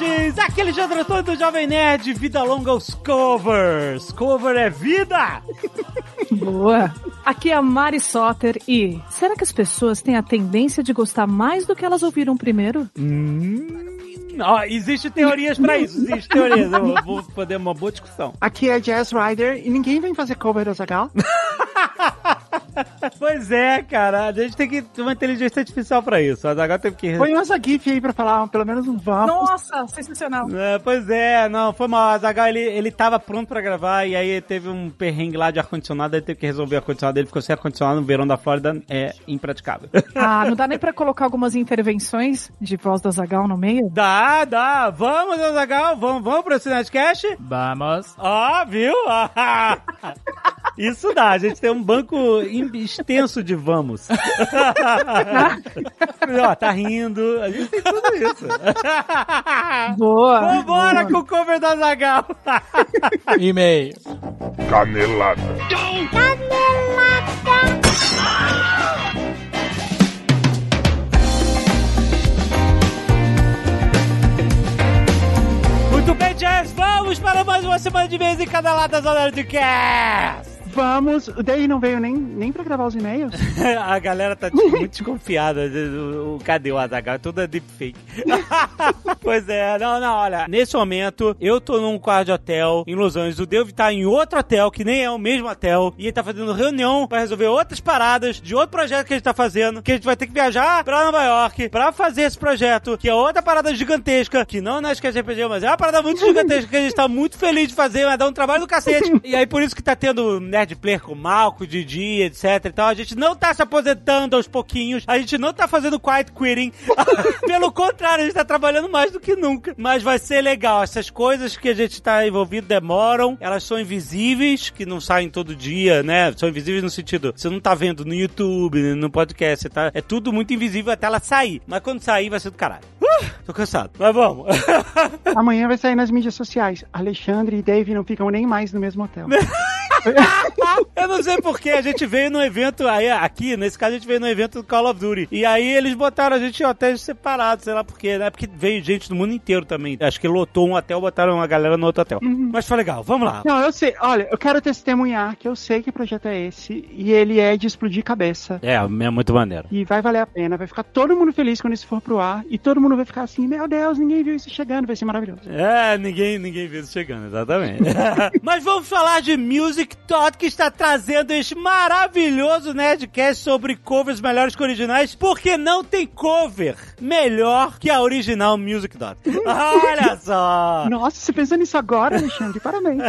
Nerds! Aqui é Alexandre Antônio do Jovem Nerd, vida longa aos covers! Cover é vida! Boa! Aqui é a Mari Soter e será que as pessoas têm a tendência de gostar mais do que elas ouviram primeiro? Hum... Ó, existe teorias pra isso, existe teorias. Eu vou poder uma boa discussão. Aqui é Jazz Rider e ninguém vem fazer cover do Zagal. pois é, cara. A gente tem que ter uma inteligência artificial pra isso. Mas agora teve que. Põe nossa GIF aí pra falar pelo menos um vamos. Nossa, sensacional. É, pois é, não, foi mal. O Zagal ele, ele tava pronto pra gravar e aí teve um perrengue lá de ar-condicionado. Ele teve que resolver o ar-condicionado. Ele ficou sem ar-condicionado no verão da Flórida. É impraticável. Ah, não dá nem pra colocar algumas intervenções de voz da Zagal no meio? Dá, dá. Vamos, Zagal, vamos, vamos pro Cinecast? Vamos. Ó, viu? Isso dá, a gente tem um banco extenso de vamos. Ó, tá rindo, a gente tem tudo isso. Boa. Vambora com o cover da Zagal. E-mail. Canelada. Muito bem, Jazz, vamos para mais uma semana de vez em cada lado das horas de cast. Vamos. O Day não veio nem, nem pra gravar os e-mails. A galera tá tipo, muito desconfiada. O, o, cadê o Azaghal? Tudo é deepfake. pois é, não, não, olha. Nesse momento, eu tô num quarto de hotel em Los Angeles. O David tá em outro hotel, que nem é o mesmo hotel. E ele tá fazendo reunião pra resolver outras paradas de outro projeto que a gente tá fazendo. Que a gente vai ter que viajar pra Nova York pra fazer esse projeto. Que é outra parada gigantesca. Que não é Esquece RPG, mas é uma parada muito gigantesca que a gente tá muito feliz de fazer. Vai dar um trabalho do cacete. E aí, por isso que tá tendo Nerd Player com o Malco, Didi, etc e tal. A gente não tá se aposentando aos pouquinhos. A gente não tá fazendo quiet quitting. Pelo contrário, a gente tá trabalhando mais do que nunca. Mas vai ser legal. Essas coisas que a gente tá envolvido demoram. Elas são invisíveis, que não saem todo dia, né? São invisíveis no sentido, você não tá vendo no YouTube, no podcast, tá? É tudo muito invisível até ela sair. Mas quando sair, vai ser do caralho. Uh, tô cansado. Mas vamos. Amanhã vai sair nas mídias sociais. Alexandre e Dave não ficam nem mais no mesmo hotel. Eu não sei porquê, a gente veio no evento, aí aqui, nesse caso a gente veio no evento do Call of Duty. E aí eles botaram a gente em hotéis separados, sei lá porquê, né? Porque veio gente do mundo inteiro também. Acho que lotou um hotel, botaram uma galera no outro hotel. Uhum. Mas foi legal, vamos lá. Não, eu sei. Olha, eu quero testemunhar que eu sei que projeto é esse e ele é de explodir cabeça. É, é muito maneiro. E vai valer a pena, vai ficar todo mundo feliz quando isso for pro ar e todo mundo vai ficar assim, meu Deus, ninguém viu isso chegando, vai ser maravilhoso. É, ninguém, ninguém viu isso chegando, exatamente. Mas vamos falar de Music Tot, que está trazendo este maravilhoso Nerdcast sobre covers melhores que originais, porque não tem cover melhor que a original Music Dot. Olha só! Nossa, você pensou nisso agora, Alexandre? Parabéns.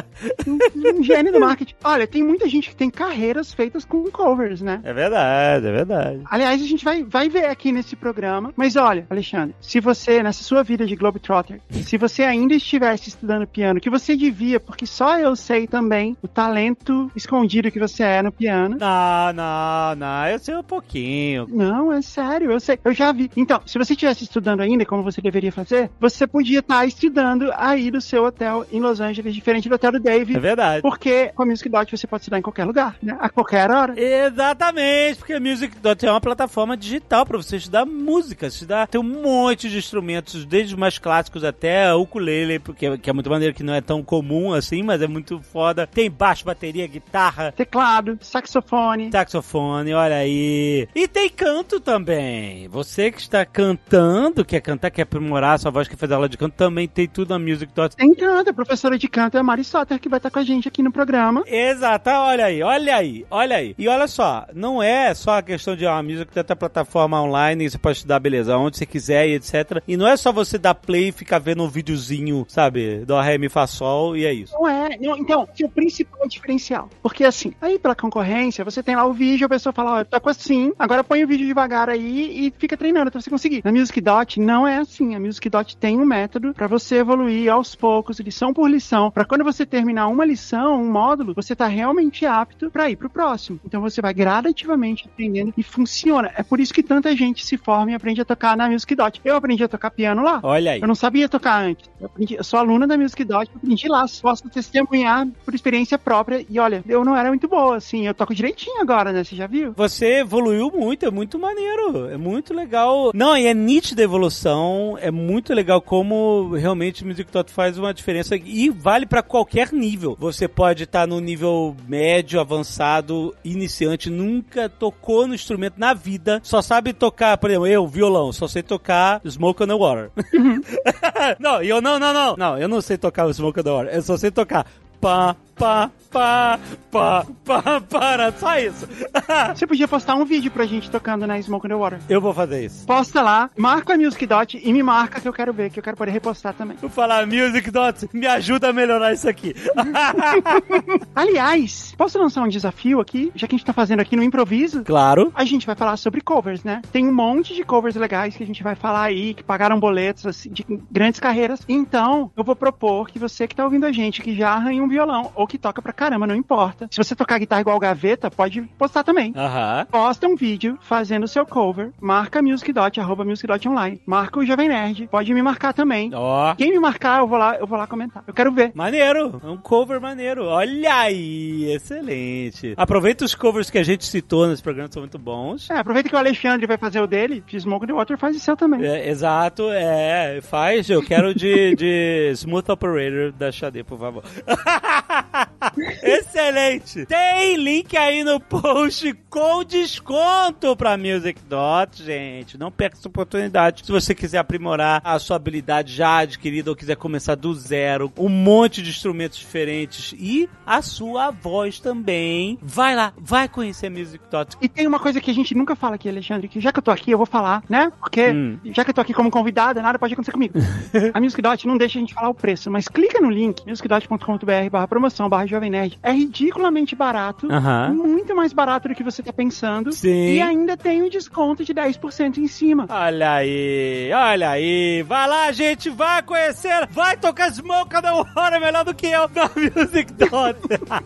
Um, um gênio do marketing. Olha, tem muita gente que tem carreiras feitas com covers, né? É verdade, é verdade. Aliás, a gente vai, vai ver aqui nesse programa. Mas olha, Alexandre, se você, nessa sua vida de Globetrotter, se você ainda estivesse estudando piano, que você devia, porque só eu sei também o talento escondido que você é no piano. Não, não, não, eu sei um pouquinho. Não, é sério, eu sei, eu já vi. Então, se você estivesse estudando ainda, como você deveria fazer, você podia estar estudando aí do seu hotel em Los Angeles, diferente do hotel do Dave. É verdade. Porque com a Music Dot você pode estudar em qualquer lugar, né? A qualquer hora. Exatamente, porque a Music Dot é uma plataforma digital para você estudar música, estudar, tem um monte de instrumentos, desde os mais clássicos até o ukulele, porque que é muito maneiro, que não é tão comum assim, mas é muito foda. Tem baixo, bateria, guitarra, Teclado, saxofone. saxofone, olha aí. E tem canto também. Você que está cantando, quer cantar, quer aprimorar a sua voz, quer fazer aula de canto, também tem tudo na Music Dot. Tem canto, a professora de canto é a Mari Soter, que vai estar com a gente aqui no programa. Exato, olha aí, olha aí, olha aí. E olha só, não é só a questão de uma que tem a plataforma online, você pode estudar, beleza, onde você quiser e etc. E não é só você dar play e ficar vendo um videozinho, sabe, do Ré, Mi, Fá, Sol e é isso. Não é. Não, então, o principal diferencial diferencial. Porque assim, aí pela concorrência, você tem lá o vídeo, a pessoa fala, ó, eu toco assim, agora põe o vídeo devagar aí e fica treinando até você conseguir. Na Music Dot não é assim. A Music Dot tem um método para você evoluir aos poucos, lição por lição, para quando você terminar uma lição, um módulo, você tá realmente apto para ir pro próximo. Então você vai gradativamente aprendendo e funciona. É por isso que tanta gente se forma e aprende a tocar na Music Dot. Eu aprendi a tocar piano lá. Olha aí. Eu não sabia tocar antes. Eu, aprendi, eu sou aluna da Music Dot, aprendi lá. Posso testemunhar por experiência própria. E olha, eu não era muito boa, assim. Eu toco direitinho agora, né? Você já viu? Você evoluiu muito, é muito maneiro, é muito legal. Não, e é nítida a evolução, é muito legal como realmente o Music Dot faz uma diferença e vale pra qualquer nível. Você pode estar no nível médio, avançado, iniciante, nunca tocou no instrumento na vida, só sabe tocar, por exemplo, eu, violão, só sei tocar Smoke on the Water. não, eu não, não, não, não, eu não sei tocar Smoke on the Water, eu só sei tocar pá, pá, pá, pá, pá, para, só isso. Você podia postar um vídeo pra gente tocando na Smoke on the Water. eu vou fazer isso. Posta lá, marca a Music Dot e me marca que eu quero ver, que eu quero poder repostar também. Vou falar Music Dots, me ajuda a melhorar isso aqui. Aliás, posso lançar um desafio aqui? Já que a gente tá fazendo aqui no improviso, claro. a gente vai falar sobre covers, né? Tem um monte de covers legais que a gente vai falar aí, que pagaram boletos assim, de grandes carreiras. Então, eu vou propor que você que tá ouvindo a gente, que já arranha um violão, ou que toca pra caramba, não importa. Se você tocar guitarra igual gaveta, pode postar também. Aham. Posta um vídeo fazendo o seu cover, marca a Music Dot, arroba Music Dot Online. Marca o Jovem Nerd, pode me marcar também. Ó. Quem me marcar, eu vou lá, eu vou lá comentar. Eu quero ver. Maneiro, é um cover maneiro. Olha aí, excelente. Aproveita os covers que a gente citou nesse programa, são muito bons. É, aproveita que o Alexandre vai fazer o dele, de Smoke the Water, faz o seu também. É, exato, é, faz. Eu quero de, de Smooth Operator da Xadê, por favor. Excelente! Tem link aí no post com desconto pra Music Dot, gente. Não perca essa oportunidade. Se você quiser aprimorar a sua habilidade já adquirida ou quiser começar do zero, um monte de instrumentos diferentes e a sua voz também. Vai lá, vai conhecer a Music Dot. E tem uma coisa que a gente nunca fala aqui, Alexandre, que já que eu tô aqui, eu vou falar, né? Porque Hum. já que eu tô aqui como convidada, nada pode acontecer comigo. a Music Dot não deixa a gente falar o preço, mas clica no link, musicdot.com.br barra promoção barra Jovem Nerd. É ridiculamente barato, muito mais barato do que você tá pensando. Sim. E ainda tem um desconto de 10% em cima. Olha aí, olha aí. Vai lá, gente, vai conhecer, vai tocar Smoke the Water melhor do que eu da Music Dot.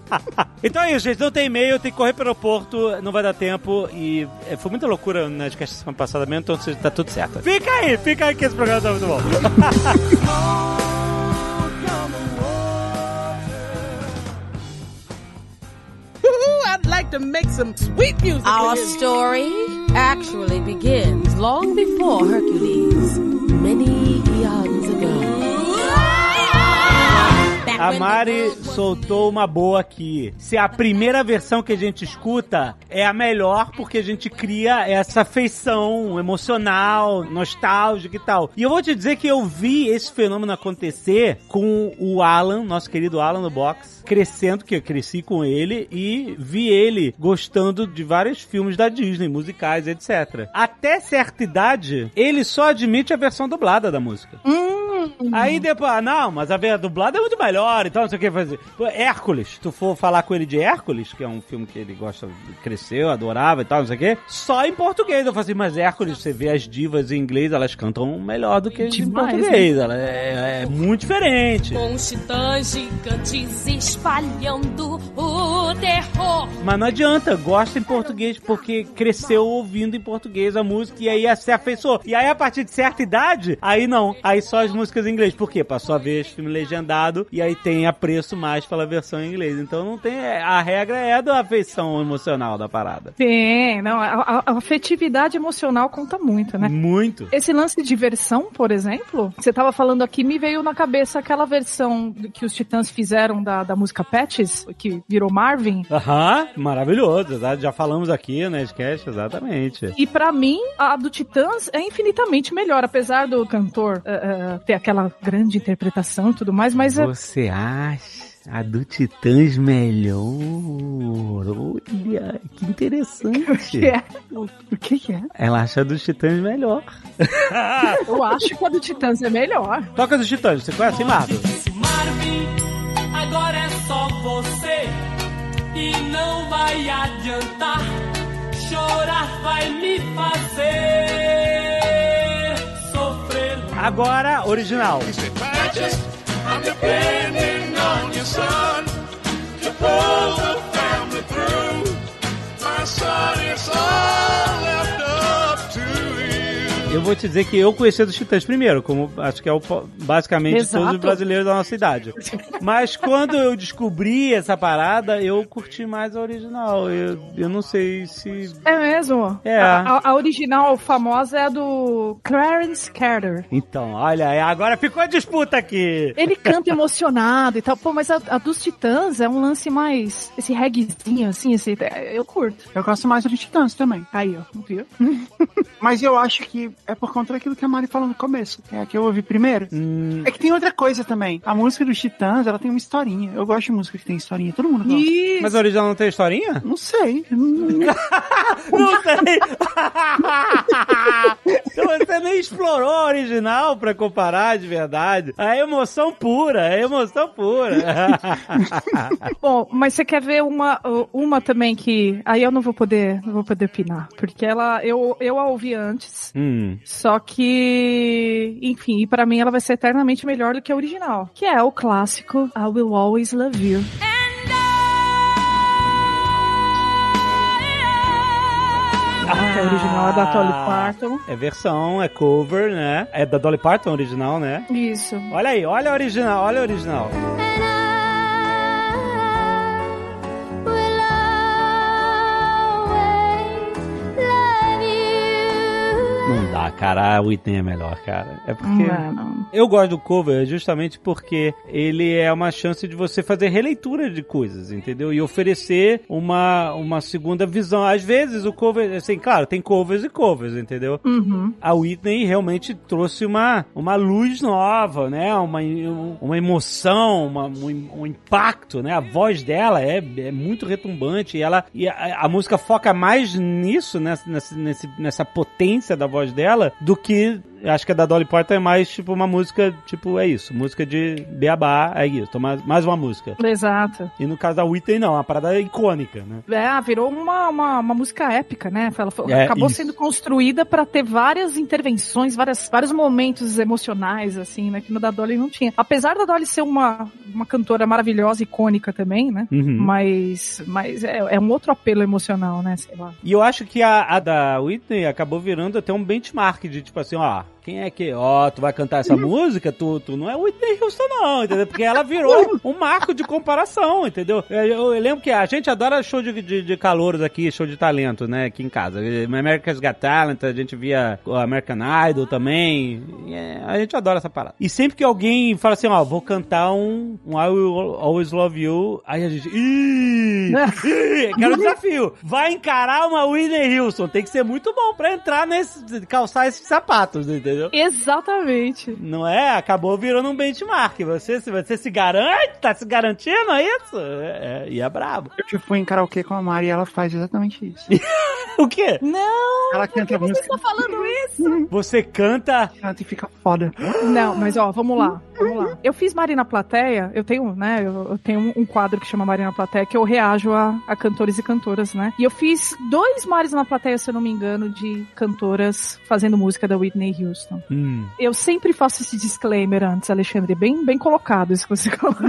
então é isso, gente. Não tem e-mail, tem que correr pro aeroporto, não vai dar tempo. E é, foi muita loucura na podcast semana passada mesmo, então tá tudo certo. Fica aí, fica aí que esse programa tá muito bom. I'd like to make some sweet music. Our story actually begins long before Hercules, many eons A when the Mari soltou uma boa aqui. Se a primeira versão que a gente escuta é a melhor, porque a gente cria essa afeição emocional, nostálgica e tal. E eu vou te dizer que eu vi esse fenômeno acontecer com o Alan, nosso querido Alan do Box, crescendo, que eu cresci com ele, e vi ele gostando de vários filmes da Disney, musicais, etc. Até certa idade, ele só admite a versão dublada da música. Aí depois, ah, não, mas a veia dublada é muito melhor, então não sei o que fazer. Hércules, se tu for falar com ele de Hércules, que é um filme que ele gosta, cresceu, adorava e tal, não sei o que, só em português. Eu falei assim, mas Hércules, você vê as divas em inglês, elas cantam melhor do que em Demais, português. Ela é, é muito diferente. Com os titãs gigantes espalhando o terror. Mas não adianta, gosta em português porque cresceu ouvindo em português a música e aí se afeiçoou. E aí a partir de certa idade, aí não, aí só as músicas em inglês. Por quê? Passou a ver filme legendado e aí tem apreço mais pela versão em inglês. Então não tem, a regra é da afeição emocional da parada. Tem, não, a, a- a afetividade emocional conta muito, né? Muito. Esse lance de versão, por exemplo, você tava falando aqui, me veio na cabeça aquela versão que os Titãs fizeram da, da música Patches, que virou Marvin. Aham, maravilhoso, já falamos aqui no Nerdcast, exatamente. E pra mim, a do Titãs é infinitamente melhor, apesar do cantor eh, eh, ter aquela grande interpretação e tudo mais, mas é, Você acha a do Titãs melhor? Olha, que interessante. que é, o, o que é? Ela acha a dos Titãs melhor. Eu acho que a do Titãs é melhor. Toca dos Titãs, você conhece? Marvin, agora é só você. e não vai adiantar. Chorar vai me fazer. Agora, original. I'm Eu vou te dizer que eu conheci dos Titãs primeiro, como acho que é o, basicamente Exato. todos os brasileiros da nossa idade. Mas quando eu descobri essa parada, eu curti mais a original. Eu, eu não sei se. É mesmo? É. A, a- a original famosa é a do Clarence Carter. Então, olha, aí, agora ficou a disputa aqui. Ele canta emocionado e tal. Pô, mas a, a dos Titãs é um lance mais. Esse reggaezinho, assim, esse, eu curto. Eu gosto mais do Titãs também. Aí, ó, viu? Mas eu acho que é por conta daquilo que a Mari falou no começo. É a que eu ouvi primeiro. Hum, É que tem outra coisa também. A música dos Titãs, ela tem uma historinha. Eu gosto de música que tem historinha. Todo mundo gosta. Isso. mas a original não tem historinha? Não sei. Não- Não sei. Então você nem explorou a original pra comparar de verdade. A emoção pura, a emoção pura. Bom, mas você quer ver uma, uma também que. Aí eu não vou poder, não vou poder opinar. Porque ela. Eu, eu a ouvi antes. hum. Só que, enfim, e pra mim ela vai ser eternamente melhor do que a original. Que é o clássico I Will Always Love You. Que a original é da Dolly Parton. É versão, é cover, né? É da Dolly Parton original, né? Isso. Olha aí, olha a original, olha a original. Dá, cara, a Whitney é melhor, cara. É porque... Não é, não. Eu gosto do cover justamente porque ele é uma chance de você fazer releitura de coisas, entendeu? E oferecer uma, uma segunda visão. Às vezes o cover, assim, claro, tem covers e covers, entendeu? Uhum. A Whitney realmente trouxe uma, uma luz nova, né? Uma, uma emoção, uma, um, um impacto, né? A voz dela é, é muito retumbante e, ela, e a, a música foca mais nisso, nessa, nessa, nessa potência da voz dela, do que eu acho que a da Dolly Parton é mais tipo uma música, tipo, é isso, música de beabá, é isso, mais, mais uma música. Exato. E no caso da Whitney, não, é uma parada icônica, né? É, virou uma, uma, uma música épica, né? Ela foi- É, acabou isso. sendo construída pra ter várias intervenções, várias, vários momentos emocionais, assim, né? Que no da Dolly não tinha. Apesar da Dolly ser uma, uma cantora maravilhosa, icônica também, né? Uhum. Mas, mas é, é um outro apelo emocional, né? Sei lá. E eu acho que a, a da Whitney acabou virando até um benchmark de tipo assim, ó, quem é que, ó, tu vai cantar essa música, tu, tu não é Whitney Houston não, entendeu? Porque ela virou um marco de comparação, entendeu? Eu, eu- lembro que a gente adora show de, de, de calouros aqui, show de talento, né, aqui em casa. America's Got Talent, a gente via American Idol também, é, a gente adora essa parada. E sempre que alguém fala assim, ó, vou cantar um, um I Will Always Love You, aí a gente, ih, ih, quero um desafio. Vai encarar uma Whitney Houston, tem que ser muito bom pra entrar nesse, calçar esses sapatos, entendeu? Exatamente. Não é? Acabou virando um benchmark. Você, se você se garante, tá se garantindo a isso? É, é, e é brabo. Eu já fui em karaokê com a Mari e ela faz exatamente isso. O quê? Não! Ela canta a Você música, tá falando isso? Você canta. canta e fica foda. Não, mas ó, vamos lá, vamos lá. Eu fiz Marina Plateia, eu tenho, né, eu, eu tenho um quadro que chama Marina Plateia, que eu reajo a, a cantores e cantoras, né? E eu fiz dois Mares na Plateia, se eu não me engano, de cantoras fazendo música da Whitney Houston. Hum. Eu sempre faço esse disclaimer antes, Alexandre, bem, bem colocado isso que você colocou.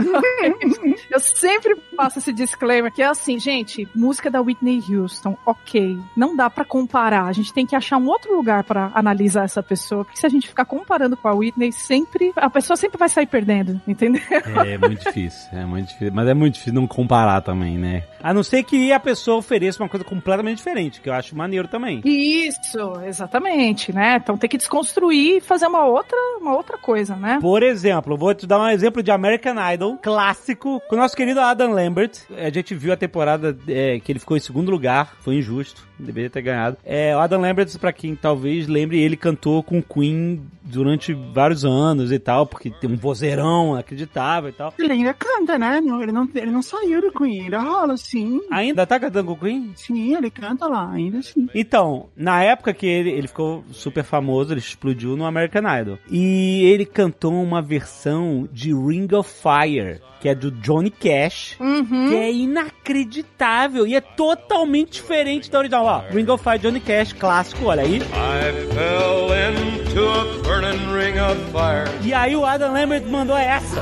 eu sempre faço esse disclaimer, que é assim, gente, música da Whitney Houston, ok, não dá pra comparar, a gente tem que achar um outro lugar pra analisar essa pessoa, porque se a gente ficar comparando com a Whitney, sempre, a pessoa sempre vai sair perdendo, entendeu? É muito difícil, é muito difícil. Mas é muito difícil não comparar também, né? A não ser que a pessoa ofereça uma coisa completamente diferente, que eu acho maneiro também. Isso, exatamente, né? Então tem que desconstruir e fazer uma outra, uma outra coisa, né? Por exemplo, vou te dar um exemplo de American Idol, clássico, com o nosso querido Adam Lambert. A gente viu a temporada é, que ele ficou em segundo lugar, foi injusto, deveria ter ganhado. É, o Adam Lambert, pra quem talvez lembre, ele cantou com Queen durante vários anos e tal, porque tem um vozeirão acreditável e tal. Ele ainda canta, né? Ele não, ele não saiu do Queen, ainda rola, sim. Ainda tá cantando com Queen? Sim, ele canta lá, ainda sim. Então, na época que ele, ele ficou super famoso, ele explodiu no American Idol. E ele cantou uma versão de Ring of Fire, que é do Johnny Cash, Uhum. que é inacreditável e é totalmente diferente da original. Ó, Ring of Fire Johnny Cash, clássico, olha aí. I fell into a burning ring of fire. E aí o Adam Lambert mandou essa.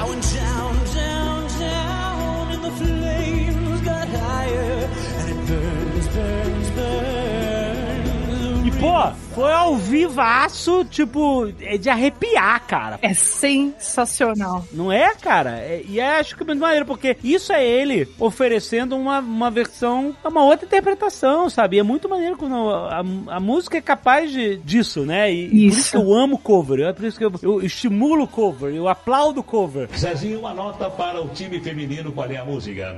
Pô, foi ao vivaço, tipo, é de arrepiar, cara. É sensacional. Não é, cara? É- e é, acho que é muito maneiro, porque isso é ele oferecendo uma, uma versão, uma outra interpretação, sabe? E é muito maneiro quando a, a- a música é capaz de, disso, né? E, e por Isso. isso que eu amo cover, é por isso que eu, eu estimulo o cover, eu aplaudo o cover. Zezinho, uma nota para o time feminino. Qual é a música?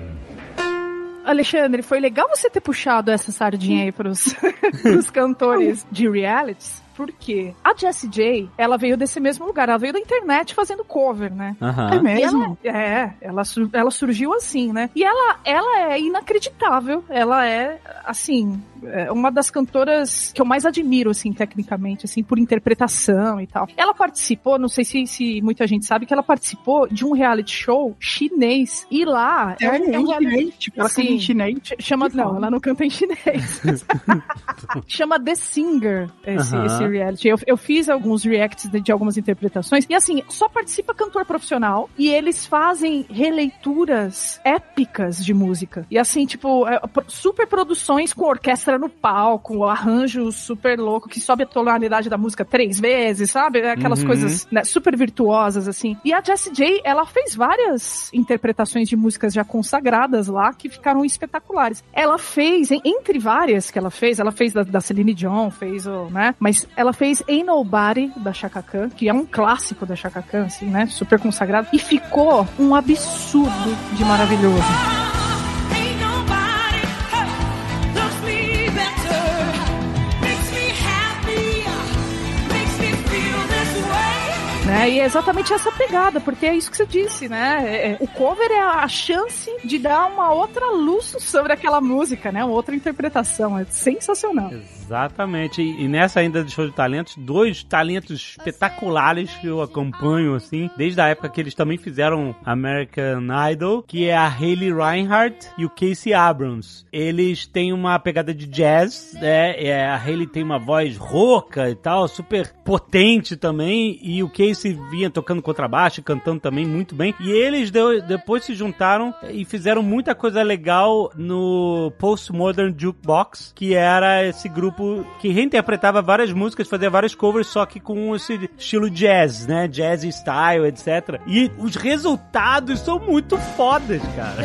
Alexandre, foi legal você ter puxado essa sardinha aí pros, pros cantores de realities. Porque a Jessie J, ela veio desse mesmo lugar, ela veio da internet fazendo cover, né? Aham. É mesmo? Ela- é, ela, sur- ela surgiu assim, né? E ela, ela é inacreditável. Ela é, assim, é uma das cantoras que eu mais admiro, assim, tecnicamente, assim, por interpretação e tal. Ela participou, não sei se, se muita gente sabe, que ela participou de um reality show chinês. E lá... É, um- em um reality- chinês? Tipo, ela canta em Sim. chinês? Ch- Chama, não, ela não canta em chinês. Chama The Singer, esse, Aham. esse reality. Eu, eu fiz alguns reacts de, de algumas interpretações. E assim, só participa cantor profissional. E eles fazem releituras épicas de música. E assim, tipo, é, super produções com orquestra no palco, arranjo super louco que sobe a tonalidade da música três vezes, sabe? Aquelas Uhum. coisas né, super virtuosas, assim. E a Jessie J, ela fez várias interpretações de músicas já consagradas lá que ficaram espetaculares. Ela fez, entre várias que ela fez, ela fez da, da Celine Dion, fez o, né? Mas ela fez Ain't Nobody da Chaka Khan, que é um clássico da Chaka Khan, assim, né? Super consagrado. E ficou um absurdo de maravilhoso. E é exatamente essa pegada, porque é isso que você disse, né? É- é- o cover é a chance de dar uma outra luz sobre aquela música, né? Uma outra interpretação. É sensacional. Exatamente. E, e nessa ainda de show de talentos, dois talentos espetaculares que eu acompanho, assim, desde a época que eles também fizeram American Idol, que é a Hayley Reinhardt e o Casey Abrams. Eles têm uma pegada de jazz, né? É, a Hayley tem uma voz rouca e tal, super potente também, e o Casey vinha tocando contrabaixo, cantando também muito bem. E eles de- depois se juntaram e fizeram muita coisa legal no Postmodern Jukebox, que era esse grupo que reinterpretava várias músicas, fazia vários covers, só que com esse estilo jazz, né? Jazz style, etc. E os resultados são muito fodas, cara.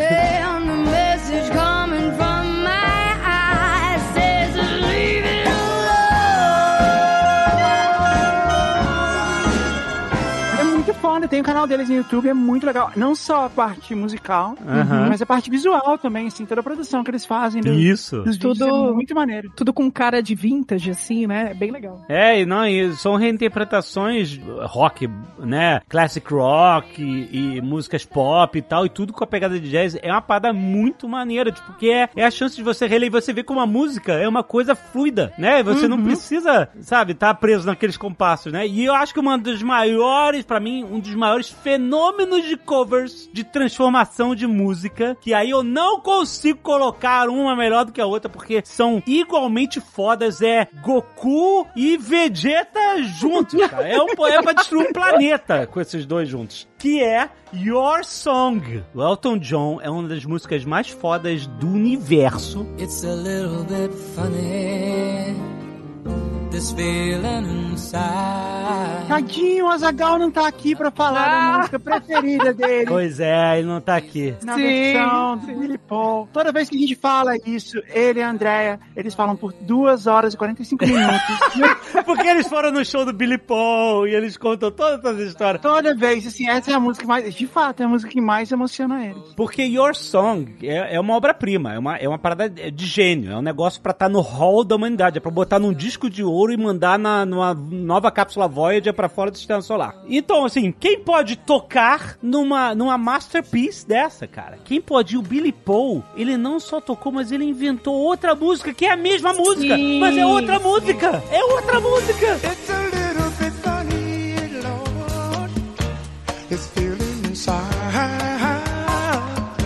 Foda, tem o canal deles no YouTube, é muito legal. Não só a parte musical, Aham. mas a parte visual também, assim, toda a produção que eles fazem. do- Isso. Dos Tudo- é muito maneiro. Tudo com cara de vintage, assim, né? É bem legal. É, e não, e são reinterpretações rock, né? Classic rock e, e músicas pop e tal, e tudo com a pegada de jazz. É uma parada muito maneira, tipo, porque é, é a chance de você reler e você ver como a música é uma coisa fluida, né? Você não precisa, sabe, estar preso naqueles compassos, né? E eu acho que uma dos maiores, pra mim, um dos maiores fenômenos de covers, de transformação de música, que aí eu não consigo colocar uma melhor do que a outra, porque são igualmente fodas, é Goku e Vegeta juntos, cara. É um poema pra destruir um planeta com esses dois juntos. Que é Your Song. O Elton John é uma das músicas mais fodas do universo. It's a little bit funny. This feeling inside. Tadinho, o Azagal não tá aqui pra falar da música preferida dele. Pois é, ele não tá aqui. Na Sim, versão do Billy Paul. Toda vez que a gente fala isso, ele e a Andrea, eles falam por 2 horas e 45 minutos. Porque eles foram no show do Billy Paul e eles contam todas essas histórias. Toda vez, assim, essa é a música que mais. De fato, é a música que mais emociona eles. Porque Your Song é, é uma obra-prima, é uma, é uma parada de gênio, é um negócio pra estar no hall da humanidade, é pra botar num disco de ouro e mandar na, numa nova cápsula Voyager pra fora do sistema solar. Então, assim, quem pode tocar numa, numa masterpiece dessa, cara? Quem pode? O Billy Paul, ele não só tocou, mas ele inventou outra música, que é a mesma música, Sim, mas é outra sim. música! É outra música! It's a little bit funny, Lord. This feeling inside.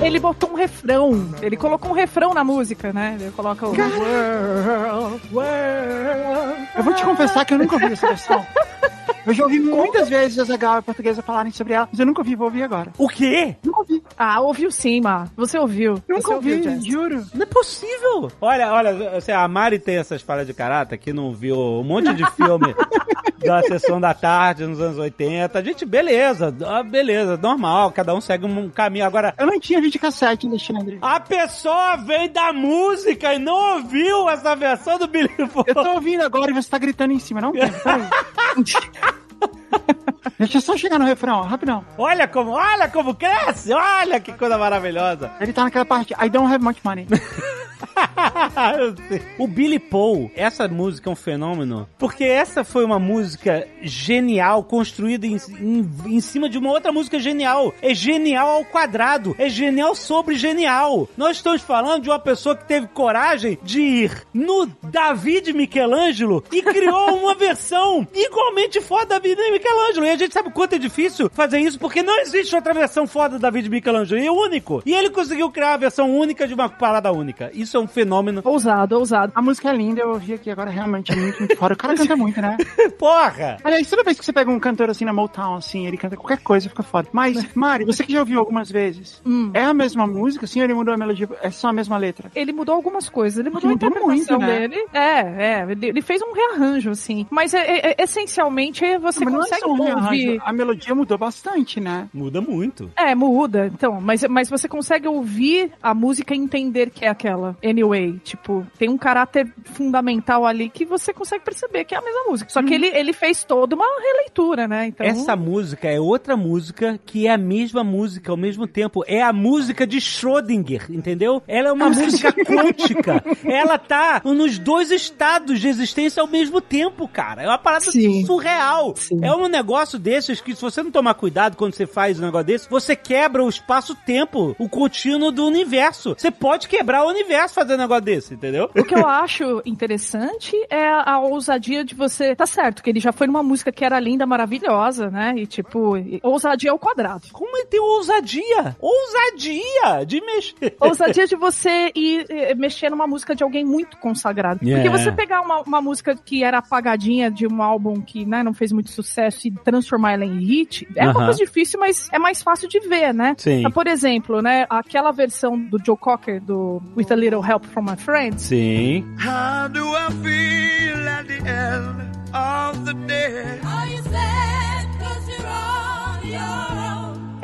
Ele botou um refrão. Ele colocou um refrão na música, né? Ele coloca o. World, world. Eu vou te confessar que eu nunca ouvi essa versão. Eu já ouvi muitas vezes a Zagal e a portuguesa falarem sobre ela, mas eu nunca ouvi, vou ouvir agora. O quê? Nunca ouvi. Ah, ouviu sim, Mar. Você ouviu. Nunca Você ouviu, ouvi, Jess. juro. Não é possível. Olha, olha, a Mari tem essas falhas de caráter que não viu um monte de filme da sessão da tarde nos anos 80. Gente, beleza, ah, beleza, normal, cada um segue um caminho. Agora, Eu não tinha videocassete, Alexandre. a pessoa vem da música e não ouviu essa versão do Billy Paul. Eu tô ouvindo agora e você tá gritando em cima, não? Peraí. Deixa eu só chegar no refrão, ó, rapidão. Olha como, olha como cresce, olha que coisa maravilhosa. Ele tá naquela parte, I don't have much money. O Billy Paul, essa música é um fenômeno, porque essa foi uma música genial, construída em, em, em cima de uma outra música genial. É genial ao quadrado, é genial sobre genial. Nós estamos falando de uma pessoa que teve coragem de ir no David Michelangelo e criou uma versão igualmente foda da David Michelangelo. E a gente sabe o quanto é difícil fazer isso, porque não existe outra versão foda do David Michelangelo, e é único. E ele conseguiu criar uma versão única de uma parada única. Isso é um fenômeno. Ousado, ousado. A música é linda, eu ouvi aqui agora, realmente é muito, muito foda. O cara canta muito, né? Porra! Aliás, toda vez que você pega um cantor assim na Motown, assim, ele canta qualquer coisa, fica foda. Mas, Mari, você que já ouviu algumas vezes, Hum. é a mesma música, assim, ou ele mudou a melodia? É só a mesma letra? Ele mudou algumas coisas. Ele mudou a Mudou interpretação muito, né? dele. É, é. Ele, fez um rearranjo, assim. Mas é, é- é- essencialmente você Mas não é consegue só um rearranjo, ouvir. A melodia mudou bastante, né? Muda muito. É, muda, então, mas, mas você consegue ouvir a música e entender que é aquela. Anyway, tipo, tem um caráter fundamental ali que você consegue perceber que é a mesma música. Só que ele, ele fez toda uma releitura, né? Então, Essa música é outra música que é a mesma música ao mesmo tempo. É a música de Schrödinger, entendeu? Ela é uma música quântica. Ela tá nos dois estados de existência ao mesmo tempo, cara. É uma parada Sim. surreal. Sim. É um negócio desses que, se você não tomar cuidado quando você faz um negócio desse, você quebra o espaço-tempo, o contínuo do universo. Você pode quebrar o universo fazendo um negócio desse, entendeu? O que eu acho interessante é a ousadia de você. Tá certo, que ele já foi numa música que era linda, maravilhosa, né? E tipo, ousadia ao quadrado. Como ele tem ousadia? Ousadia de mexer. Ousadia de você ir eh, mexer numa música de alguém muito consagrado. Yeah. Porque você pegar uma, uma música que era apagadinha de um álbum que né, não fez muito sucesso e transformar ela em hit, é Aham. uma coisa difícil, mas é mais fácil de ver, né? Sim. Então, por exemplo, né, aquela versão do Joe Cocker, do With a Little Help from My Friends, Sim. How do I feel at the end of the day?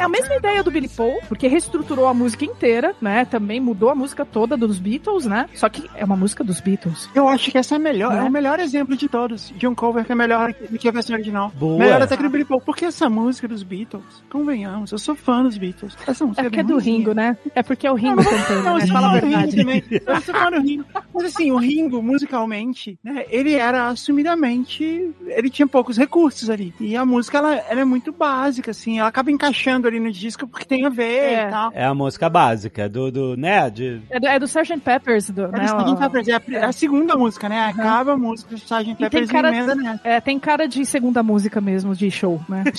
É a mesma ideia do Billy Paul, porque reestruturou a música inteira, né? Também mudou a música toda dos Beatles, né? Só que é uma música dos Beatles. Eu acho que essa é a melhor, é Né? o melhor exemplo de todos. De um cover que é melhor do que a versão original. Boa. Melhor até que do Billy Paul. Porque essa música dos Beatles, convenhamos, eu sou fã dos Beatles. Essa música É porque é do Ringo, né? É porque é o Ringo cantando, Não, né? isso Fala a Ringo verdade. também. Eu sou fã do Ringo. Mas assim, o Ringo, musicalmente, né, ele era assumidamente. Ele tinha poucos recursos ali. E a música, ela, ela é muito básica, assim. Ela acaba encaixando ali no disco porque tem a ver É. e tal. É a música básica do, do né? De... É do, é do Sgt. Peppers, do, É, né? do Sgt. Peppers, é, a, é a segunda música, né? Acaba a música do Sgt. E tem Peppers e cara, emenda nessa. é, tem cara de segunda música mesmo, de show, né?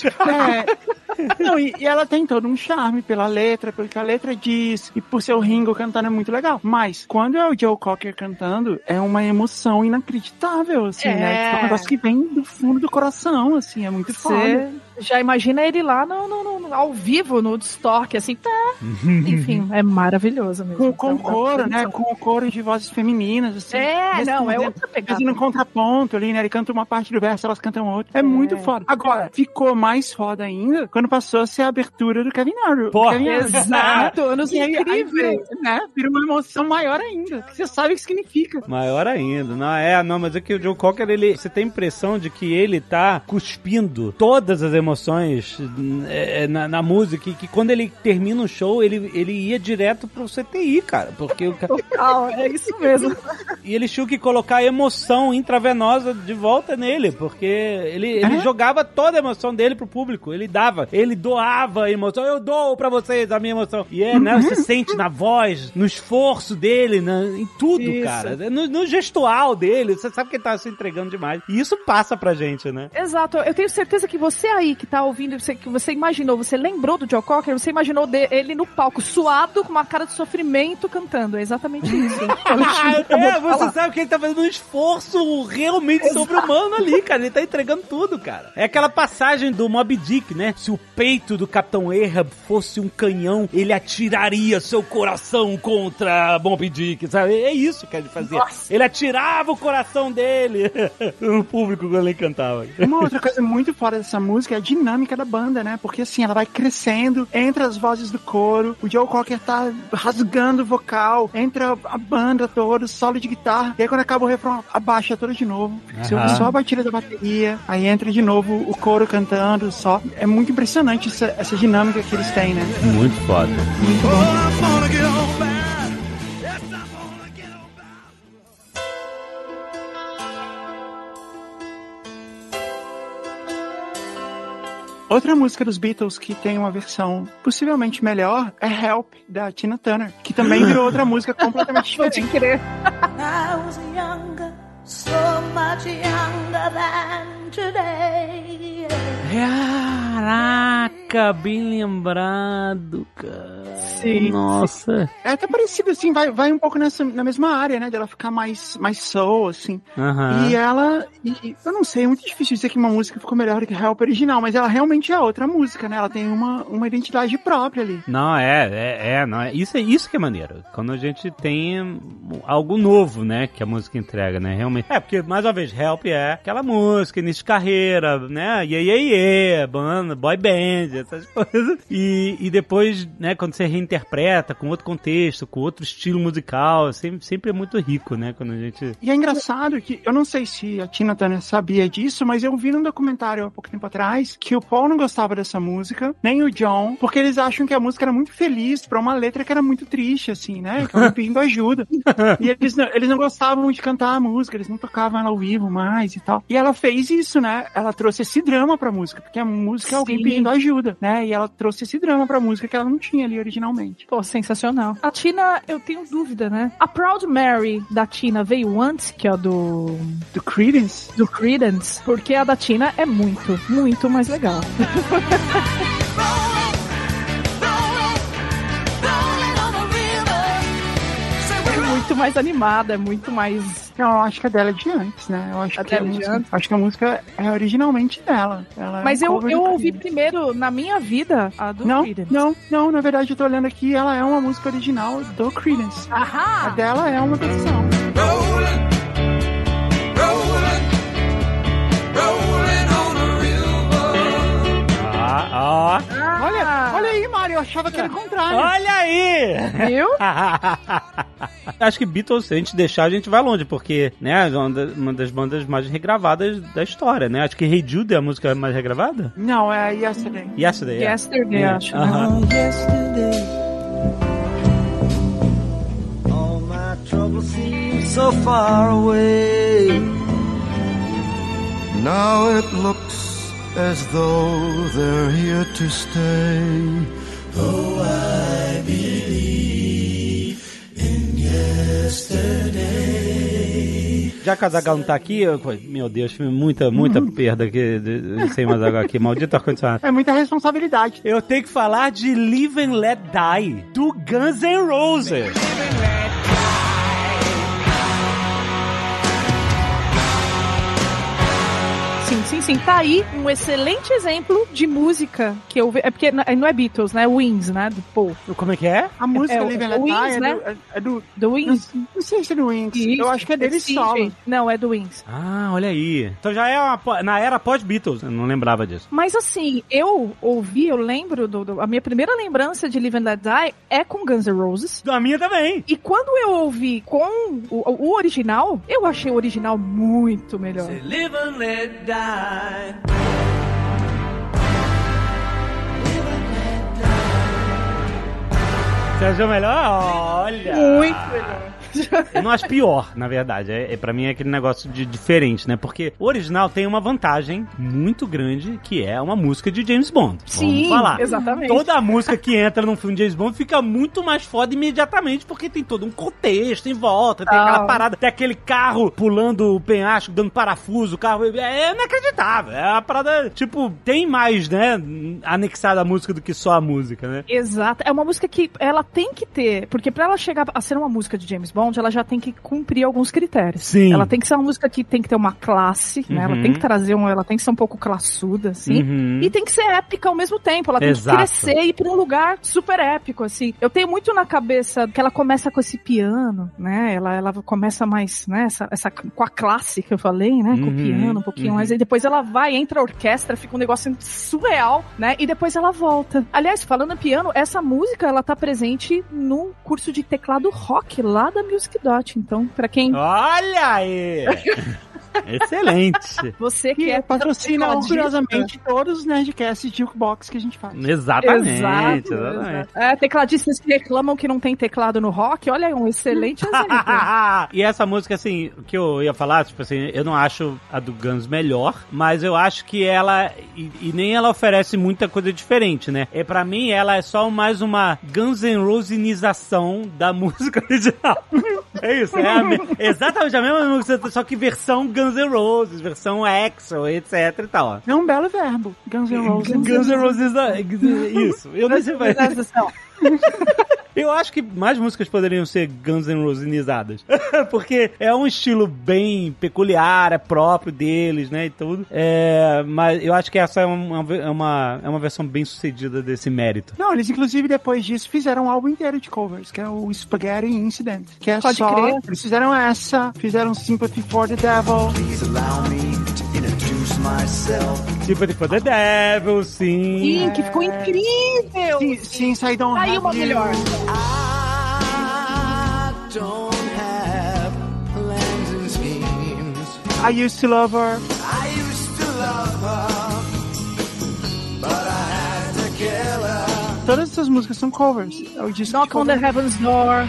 É. Não, e, e ela tem todo um charme pela letra, pelo que a letra diz, e por ser o Ringo cantando é muito legal. Mas, quando é o Joe Cocker cantando, é uma emoção inacreditável, assim, É. né? É um negócio que vem do fundo do coração, assim, é muito foda. Já imagina ele lá no, no- no- ao vivo, no estoque, assim, tá. Enfim, é maravilhoso mesmo. Com, com o Então, coro, né? Com o coro de vozes femininas, assim. É, não, é outra pegada. Fazendo um contraponto ali, né? Ele canta uma parte do verso, elas cantam outra. É, muito foda. Agora, ficou mais foda ainda quando passou a ser a abertura do Kevin Arnold. Porra. Kevin. Exato, anos E aí incríveis. vira, né? Vira uma emoção maior ainda. Você sabe o que significa. Maior ainda. Não, é, não, mas é que o Joe Cocker, ele, você tem a impressão de que ele tá cuspindo todas as emoções é, na, na música e que quando ele termina um show, ele, ele ia direto pro CTI, cara. Porque o, ca- Total, é isso mesmo. e eles tinham que colocar a emoção intravenosa de volta nele, porque ele, ele É? jogava toda a emoção dele pro público. Ele dava, ele doava a emoção. Eu dou pra vocês a minha emoção. E é, né? Você sente na voz, no esforço dele, na- em tudo, Isso. cara. No, no gestual dele. Você sabe que ele tá se entregando demais. E isso passa pra gente, né? Exato, eu tenho certeza que você aí aí que tá ouvindo, você, que você imaginou, você lembrou do Joe Cocker, você imaginou de- ele no palco, suado, com uma cara de sofrimento, cantando. É exatamente isso. É, você falar. sabe que ele tá fazendo um esforço realmente sobre-humano ali, cara. Ele tá entregando tudo, cara. É aquela passagem do Mob Dick, né? Se o peito do Capitão Ahab fosse um canhão, ele atiraria seu coração contra Mob Dick, sabe? É isso que ele fazia. Ele atirava o coração dele no público quando ele cantava. Uma outra coisa muito fora dessa música é dinâmica da banda, né? Porque assim, ela vai crescendo, entra as vozes do coro, o Joe Cocker tá rasgando o vocal, entra a banda toda, solo de guitarra, e aí quando acaba o refrão, abaixa tudo de novo. Você ouve Aham. só a batida da bateria, aí entra de novo o coro cantando, só. É muito impressionante essa, essa dinâmica que eles têm, né? Muito foda. Muito bom. Outra música dos Beatles que tem uma versão possivelmente melhor é Help, da Tina Turner, que também virou outra música completamente Pode diferente. crer. I was younger, so much younger than today. Caraca, bem lembrado, cara. Sim. Nossa. É até parecido, assim, vai, vai um pouco nessa, na mesma área, né? Dela ficar mais, mais soul, assim. Aham. E ela, e, eu não sei, é muito difícil dizer que uma música ficou melhor do que a Help original, mas ela realmente é outra música, né? Ela tem uma, uma identidade própria ali. Não, é, é, é, não é. Isso é isso que é maneiro. Quando a gente tem algo novo, né, que a música entrega, né, realmente. É, porque, mais uma vez, Help é aquela música, início de carreira, né, iê, iê, banda, boy band, essas coisas. E, e depois, né, quando você reinterpreta com outro contexto, com outro estilo musical, sempre, sempre é muito rico, né, quando a gente... E é engraçado que, eu não sei se a Tina Turner sabia disso, mas eu vi num documentário há pouco tempo atrás que o Paul não gostava dessa música, nem o John, porque eles acham que a música era muito feliz pra uma letra que era muito triste, assim, né? Que ela pedindo ajuda. e eles não, eles não gostavam de cantar a música, eles não tocavam ela ao vivo mais e tal. E ela fez isso, né? Ela trouxe esse drama pra música, porque a música é alguém Sim. pedindo ajuda, né? E ela trouxe esse drama pra música que ela não tinha ali originalmente. Pô, sensacional. A Tina, eu tenho dúvida, né? A Proud Mary da Tina veio antes, que é a do. Do Creedence? Do Creedence, porque a da Tina é muito, muito mais legal. muito mais animada, é muito mais. Eu acho que a dela é de antes, né? Eu acho, A que, a é música, antes? acho que a música é originalmente dela. Ela é Mas um eu, eu ouvi Creedence. primeiro, na minha vida, a do Não, Creedence. não, não, na verdade eu tô olhando aqui, ela é uma música original do Creedence. A Ahá! dela é uma versão. Ah, ó. Olha, olha aí, Mário, eu achava que era o contrário. Olha aí! Viu? Acho que Beatles, se a gente deixar, a gente vai longe, porque, né, é uma da- uma das bandas mais regravadas da história, né? Acho que Hey Jude é a música mais regravada? Não, é Yesterday. Yesterday, é. Yesterday, É. acho. né? Aham. yesterday. All my troubles seem so far away. Now it looks as though they're here to stay. Oh, I believe in yesterday. Já que a Zagal não tá aqui, eu- meu Deus, muita, muita perda aqui, de- de- sem mais Zagal aqui. Maldito ar-condicionado. É muita responsabilidade. Eu tenho que falar de Live and Let Die, do Guns N' Roses. Sim, sim, sim. Tá aí um excelente exemplo de música que eu. É porque não é Beatles, né? Wings, né? Do Paul. Como é que é? A música é, Live and é Let Die Wings, é, né? do, é, é do... Do Wings? Não, não sei se é do Wings. Eu acho que é dele Sim, solo. gente. Não, é do Wings. Ah, olha aí. Então já é uma, na era pós-Beatles, eu não lembrava disso. Mas assim, eu ouvi, eu lembro, do, do- a minha primeira lembrança de Live and Let Die é com Guns N' Roses. A minha também. E quando eu ouvi com o, o original, eu achei o original muito melhor. Live and let die. Você achou melhor? Olha. Muito melhor. Eu não acho pior, na verdade. É, é, pra mim é aquele negócio de diferente, né? Porque o original tem uma vantagem muito grande, que é uma música de James Bond. Sim, Vamos falar. exatamente. Toda a música que entra num filme de James Bond fica muito mais foda imediatamente, porque tem todo um contexto em volta, tem Ah. aquela parada, tem aquele carro pulando o penhasco, dando parafuso, o carro. É inacreditável. É uma parada, tipo, tem mais, né? Anexada a música do que só a música, né? Exato. É uma música que ela tem que ter, porque pra ela chegar a ser uma música de James Bond, ela já tem que cumprir alguns critérios. Sim. Ela tem que ser uma música que tem que ter uma classe, né? Ela Uhum. tem que trazer uma, ela tem que ser um pouco classuda, assim. Uhum. E tem que ser épica ao mesmo tempo. Ela tem Exato. que crescer e ir pra um lugar super épico, assim. Eu tenho muito na cabeça que ela começa com esse piano, né? Ela, ela começa mais, né? Essa, essa, com a classe que eu falei, né? Com Uhum, o piano, um pouquinho uhum. mais. E depois ela vai, entra a orquestra, fica um negócio surreal, né? E depois ela volta. Aliás, falando em piano, essa música, ela tá presente no curso de teclado rock lá da Music Dot. Então, pra quem... Olha aí! Excelente! Você que Que é patrocina orgulhosamente todos os Nerdcasts de Jukebox que a gente faz. Exatamente, Exato, exatamente. É, tecladistas que reclamam que não tem teclado no rock, olha, é um excelente exemplo. e essa música, assim, o que eu ia falar, tipo assim, eu não acho a do Guns melhor, mas eu acho que ela, e, e nem ela oferece muita coisa diferente, né? E pra mim, ela é só mais uma Guns N' Rosenização da música original. é isso, é a me- exatamente a mesma música, só que versão Guns N' Roses, versão Axel, etc e tal. É um belo verbo. Guns N' Roses. Guns N' Roses, isso. Eu não sei vai. Eu acho que mais músicas poderiam ser Guns N' Rosesizadas. Porque é um estilo bem peculiar, é próprio deles, né? E tudo. É, mas eu acho que essa é uma, é uma, é uma versão bem sucedida desse mérito. Não, eles inclusive depois disso fizeram um álbum inteiro de covers, que é o Spaghetti Incident. Que é Pode só. crer. Eles fizeram essa, fizeram Sympathy for the Devil. Please allow me Sympathy for the Devil, sim. Sim, que ficou incrível! Sim, sim, I don't Aí have uma you. melhor. I don't have plans and schemes. I used to love her. I used to love her, but I had to kill her. Todas essas músicas são covers. É Knock on the. Heaven's Door.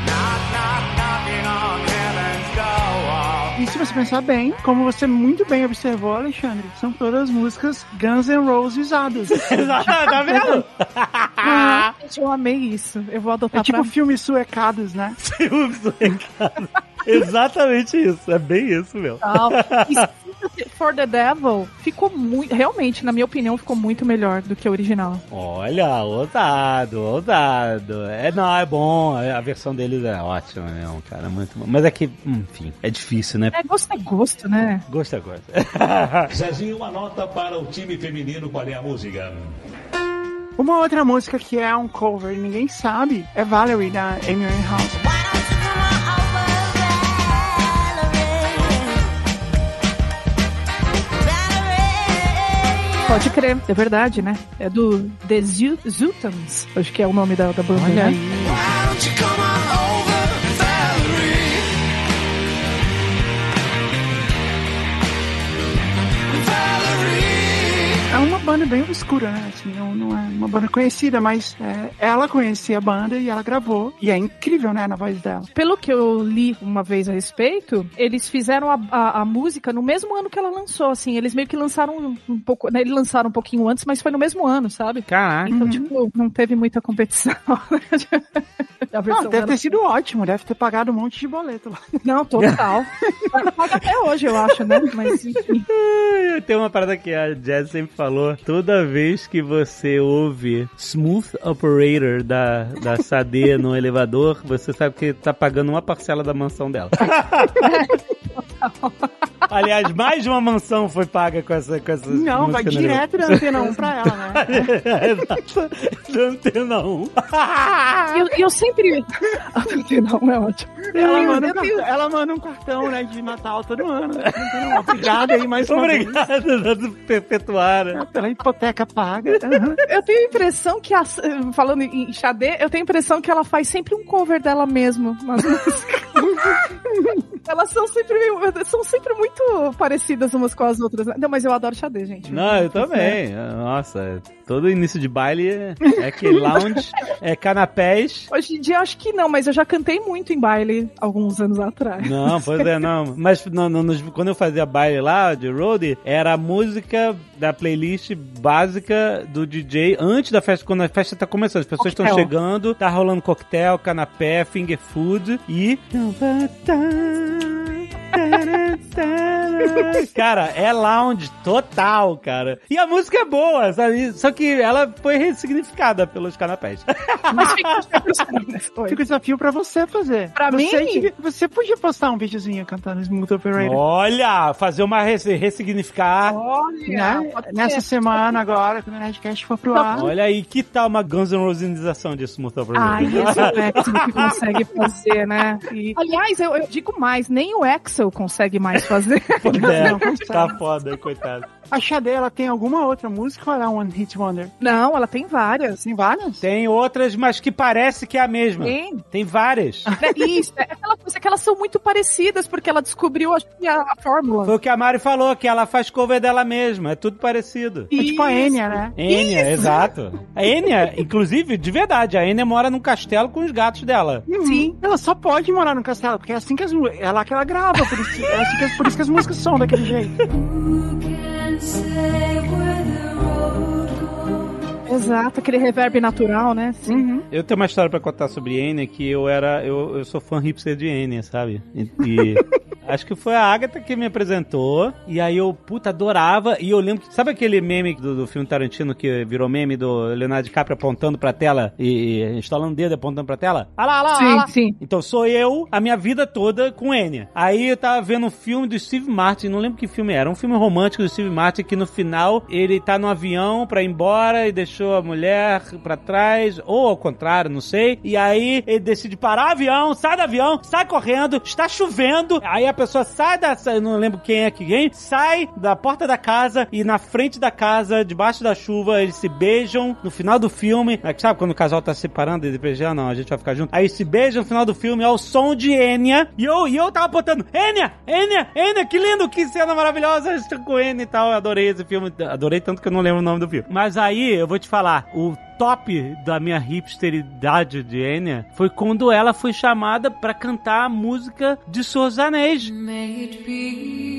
E se você pensar bem, como você muito bem observou, Alexandre, são todas músicas Guns N' Roses usadas. tá vendo? Ah, gente, eu amei isso. Eu vou adotar É tipo pra... filmes suecados, né? Exatamente isso, é bem isso, meu. E for the Devil ficou muito... Realmente, na minha opinião, ficou muito melhor do que o original. Olha, ousado, ousado. É, não, é bom. A versão deles é ótima, né, cara? Muito bom. Mas é que, enfim, é difícil, né? É, gosto é gosto, né? Gosto é gosto. Zezinho, uma nota para o time feminino. Qual é a música? Uma outra música que é um cover e ninguém sabe é Valerie, da Amy Winehouse. Pode crer, é verdade, né? É do The Zu- Zutans, acho que é o nome da, da banda, Olha né? aí. Why don't you come on É uma banda bem obscura, né? Assim, não, não é uma banda conhecida, mas é, ela conhecia a banda e ela gravou. E é incrível, né, na voz dela. Pelo que eu li uma vez a respeito, eles fizeram a, a- a música no mesmo ano que ela lançou, assim. Eles meio que lançaram um, um pouco. Né, eles lançaram um pouquinho antes, mas foi no mesmo ano, sabe? Caraca. Então, tipo, não teve muita competição. Não, deve dela- ter sido ótimo, deve ter pagado um monte de boleto lá. Não, total. Paga até hoje, eu acho, né? Mas enfim. Tem uma parada que a Jazz sempre falou. Toda vez que você ouve Smooth Operator da, da Sade no elevador, você sabe que tá pagando uma parcela da mansão dela. Aliás, mais de uma mansão foi paga com essa com essa Não, vai no direto da Antena 1 pra ela, né? Exato. Da Antena 1. E eu, eu sempre. Não, é ótimo. Ela Eu- manda, um cartão, ela manda um cartão né, de Natal todo ano. Né? Obrigada aí mais uma vez. Obrigado perpetuar. né? Pela hipoteca paga. Aham. Eu tenho a impressão que, a, falando em Xadê, eu tenho a impressão que ela faz sempre um cover dela mesmo nas músicas. Elas são sempre, são sempre muito parecidas umas com as outras. né? Não, mas eu adoro xadê, gente. Não, eu também. Nossa, todo início de baile é, é aquele lounge, é canapés. Hoje em dia acho que não, mas eu já cantei muito em baile alguns anos atrás. Não, pois é, não. Mas nos- quando eu fazia baile lá, de road, era a música da playlist básica do DJ antes da festa, quando a festa tá começando. As pessoas estão chegando, tá rolando coquetel, canapé, finger food e... Cara, é lounge total, cara. E a música é boa, sabe? Só que ela foi ressignificada pelos canapés. Fica o desafio pra você fazer. Pra você, mim? Você podia postar um videozinho cantando Smooth Operator. Olha, fazer uma res- ressignificar. Olha, né? Nessa ser. semana agora, quando o Nerdcast for pro ar. Olha aí, que tal uma Guns N' Rosesização disso, Smooth Ai, esse é o Axel que consegue fazer, né? E- aliás, eu, eu digo mais, nem o Axel consegue mais fazer. Não consegue. tá foda, coitado. A Xadê, ela tem alguma outra música ou ela é um One Hit Wonder? Não, ela tem várias. Tem várias? Tem outras, mas que parece que é a mesma. Tem. Tem várias. É Isso, é aquela coisa que elas são muito parecidas, porque ela descobriu acho que, a, a fórmula. Foi o que a Mari falou, que ela faz cover dela mesma. É tudo parecido. É tipo a Isso. Enya, né? Enya, exato. A Enya, inclusive, de verdade, a Enya mora num castelo com os gatos dela. Sim. Ela só pode morar no castelo, porque é assim que as é lá que ela grava, por isso, é assim que, por isso que as músicas são daquele jeito. Exato, aquele reverb natural, né? Sim. Eu tenho uma história pra contar sobre Enya que eu era. Eu, eu sou fã hipster de Enya, sabe? E. e acho que foi a Agatha que me apresentou. E aí eu, puta, adorava. E eu lembro que. Sabe aquele meme do, do filme Tarantino que virou meme do Leonardo DiCaprio apontando pra tela e, e instalando o dedo e apontando pra tela? Ah lá, ah lá, Sim, ah lá. sim. Então sou eu a minha vida toda com Enya. Aí eu tava vendo um filme do Steve Martin, não lembro que filme era, um filme romântico do Steve Martin que no final ele tá no avião pra ir embora e deixou a mulher pra trás, ou ao contrário, não sei. E aí ele decide parar o avião, sai do avião, sai correndo, está chovendo. Aí a pessoa sai da, não lembro quem é que quem, sai da porta da casa e na frente da casa, debaixo da chuva, eles se beijam no final do filme. É Sabe quando o casal tá se separando e depois já não, a gente vai ficar junto. Aí se beijam no final do filme ao som de Enya. E eu, e eu tava botando Enya, Enya, Enya, que lindo, que cena maravilhosa, com Enya e tal. Eu adorei esse filme, adorei tanto que eu não lembro o nome do filme. Mas aí eu vou te falar, o top da minha hipsteridade de Enya foi quando ela foi chamada pra cantar a música de Senhor dos. May it be.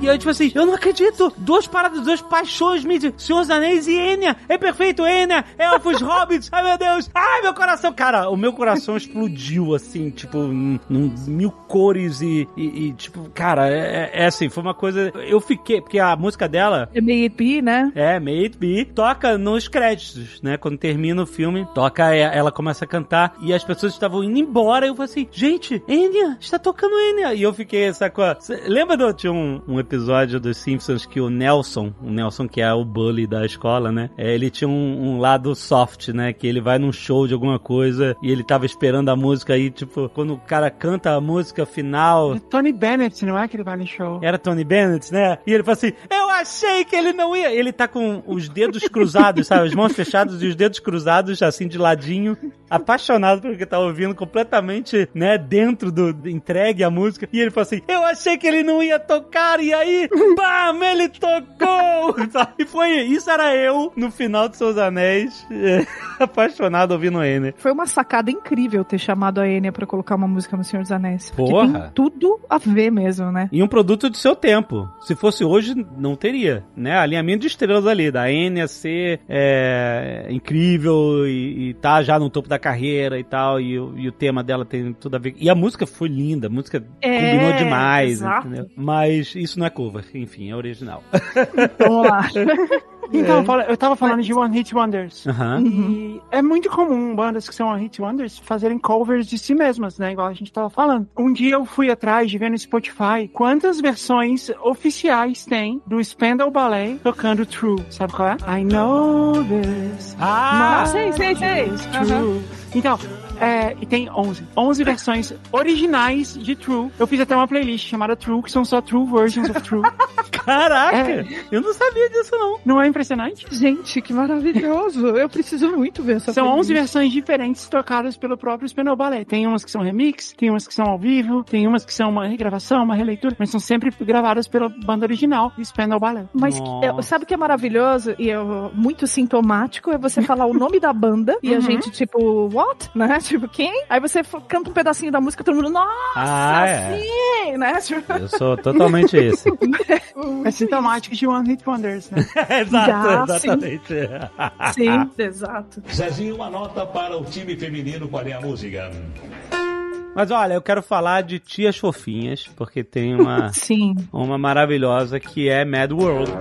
E aí, tipo assim, eu não acredito! Duas paradas, duas paixões, me dizem, Senhor dos Anéis e Enya! É perfeito, Enya! Elfos, Hobbits! Ai, meu Deus! Ai, meu coração! Cara, o meu coração explodiu, assim, tipo, num, num mil cores e, e- e, tipo, cara, é, é assim, foi uma coisa... Eu fiquei, porque a música dela... É May It Be, né? É, May It Be, toca nos créditos, né? Quando termina o filme, toca, e- ela começa a cantar e as pessoas estavam indo embora. E eu falei assim, gente, Enya, está tocando Enya. E eu fiquei, sacou? Cê Lembra do, tinha um, um episódio dos Simpsons que o Nelson, o Nelson que é o bully da escola, né? É, ele tinha um, um lado soft, né? Que ele vai num show de alguma coisa e ele tava esperando a música aí, tipo, quando o cara canta a música final, É Tony Bennett, não é que ele vai no show? era Tony Bennett, né? E ele falou assim: Eu achei que ele não ia. Ele tá com os dedos cruzados, sabe? As mãos fechadas e os dedos cruzados, assim, de ladinho, apaixonado pelo que tá ouvindo, completamente, né, dentro do. entregue a música. E ele falou assim: Eu achei que ele não ia tocar, e aí, bam, ele tocou! E foi. Isso era eu no final de Seus Anéis, apaixonado ouvindo ele. Foi uma sacada incrível ter chamado a Enya pra colocar uma música no Senhor dos Anéis. Porra. tem tudo a ver mesmo, né? E um produto de seu tempo. Se fosse hoje, não teria, né? Alinhamento de estrelas ali, da Enya ser é, incrível e, e tá já no topo da carreira e tal, e, o- e o tema dela tem tudo a ver. E a música foi linda, a música É, combinou demais, exato. entendeu? Mas isso não é cover, enfim, é original. Vamos lá. Então, fala- eu tava falando de One Hit Wonders. E é muito comum bandas que são One Hit Wonders fazerem covers de si mesmas, né? Igual a gente tava falando. Um dia eu fui atrás de ver no Spotify quantas versões oficiais tem do Spandau Ballet tocando True. Sabe qual é? I know this. Ah! Sei, sei, sei. true. Então, É, e tem 11. 11 versões originais de True. Eu fiz até uma playlist chamada True, que são só True Versions of True. Caraca! É. Eu não sabia disso, não. Não é impressionante? Gente, que maravilhoso. Eu preciso muito ver essa São playlist. 11 versões diferentes tocadas pelo próprio Spinal Ballet. Tem umas que são remix, tem umas que são ao vivo, tem umas que são uma regravação, uma releitura, mas são sempre gravadas pela banda original do Spinal Ballet. Mas é, sabe o que é maravilhoso e é muito sintomático? É você falar o nome da banda e a Uhum. gente, tipo, what? Né? Tipo, quem? Aí você canta um pedacinho da música, todo mundo, nossa, Ah, é. sim! Né? Tipo, Eu sou totalmente esse. É sintomático de One Hit Wonders, né? Exato, Já, sim. exatamente. sim, exato. Zezinho, uma nota para o time feminino. Qual é a música? Mas olha, eu quero falar de Tias Fofinhas, porque tem uma, Sim. uma maravilhosa que é Mad World.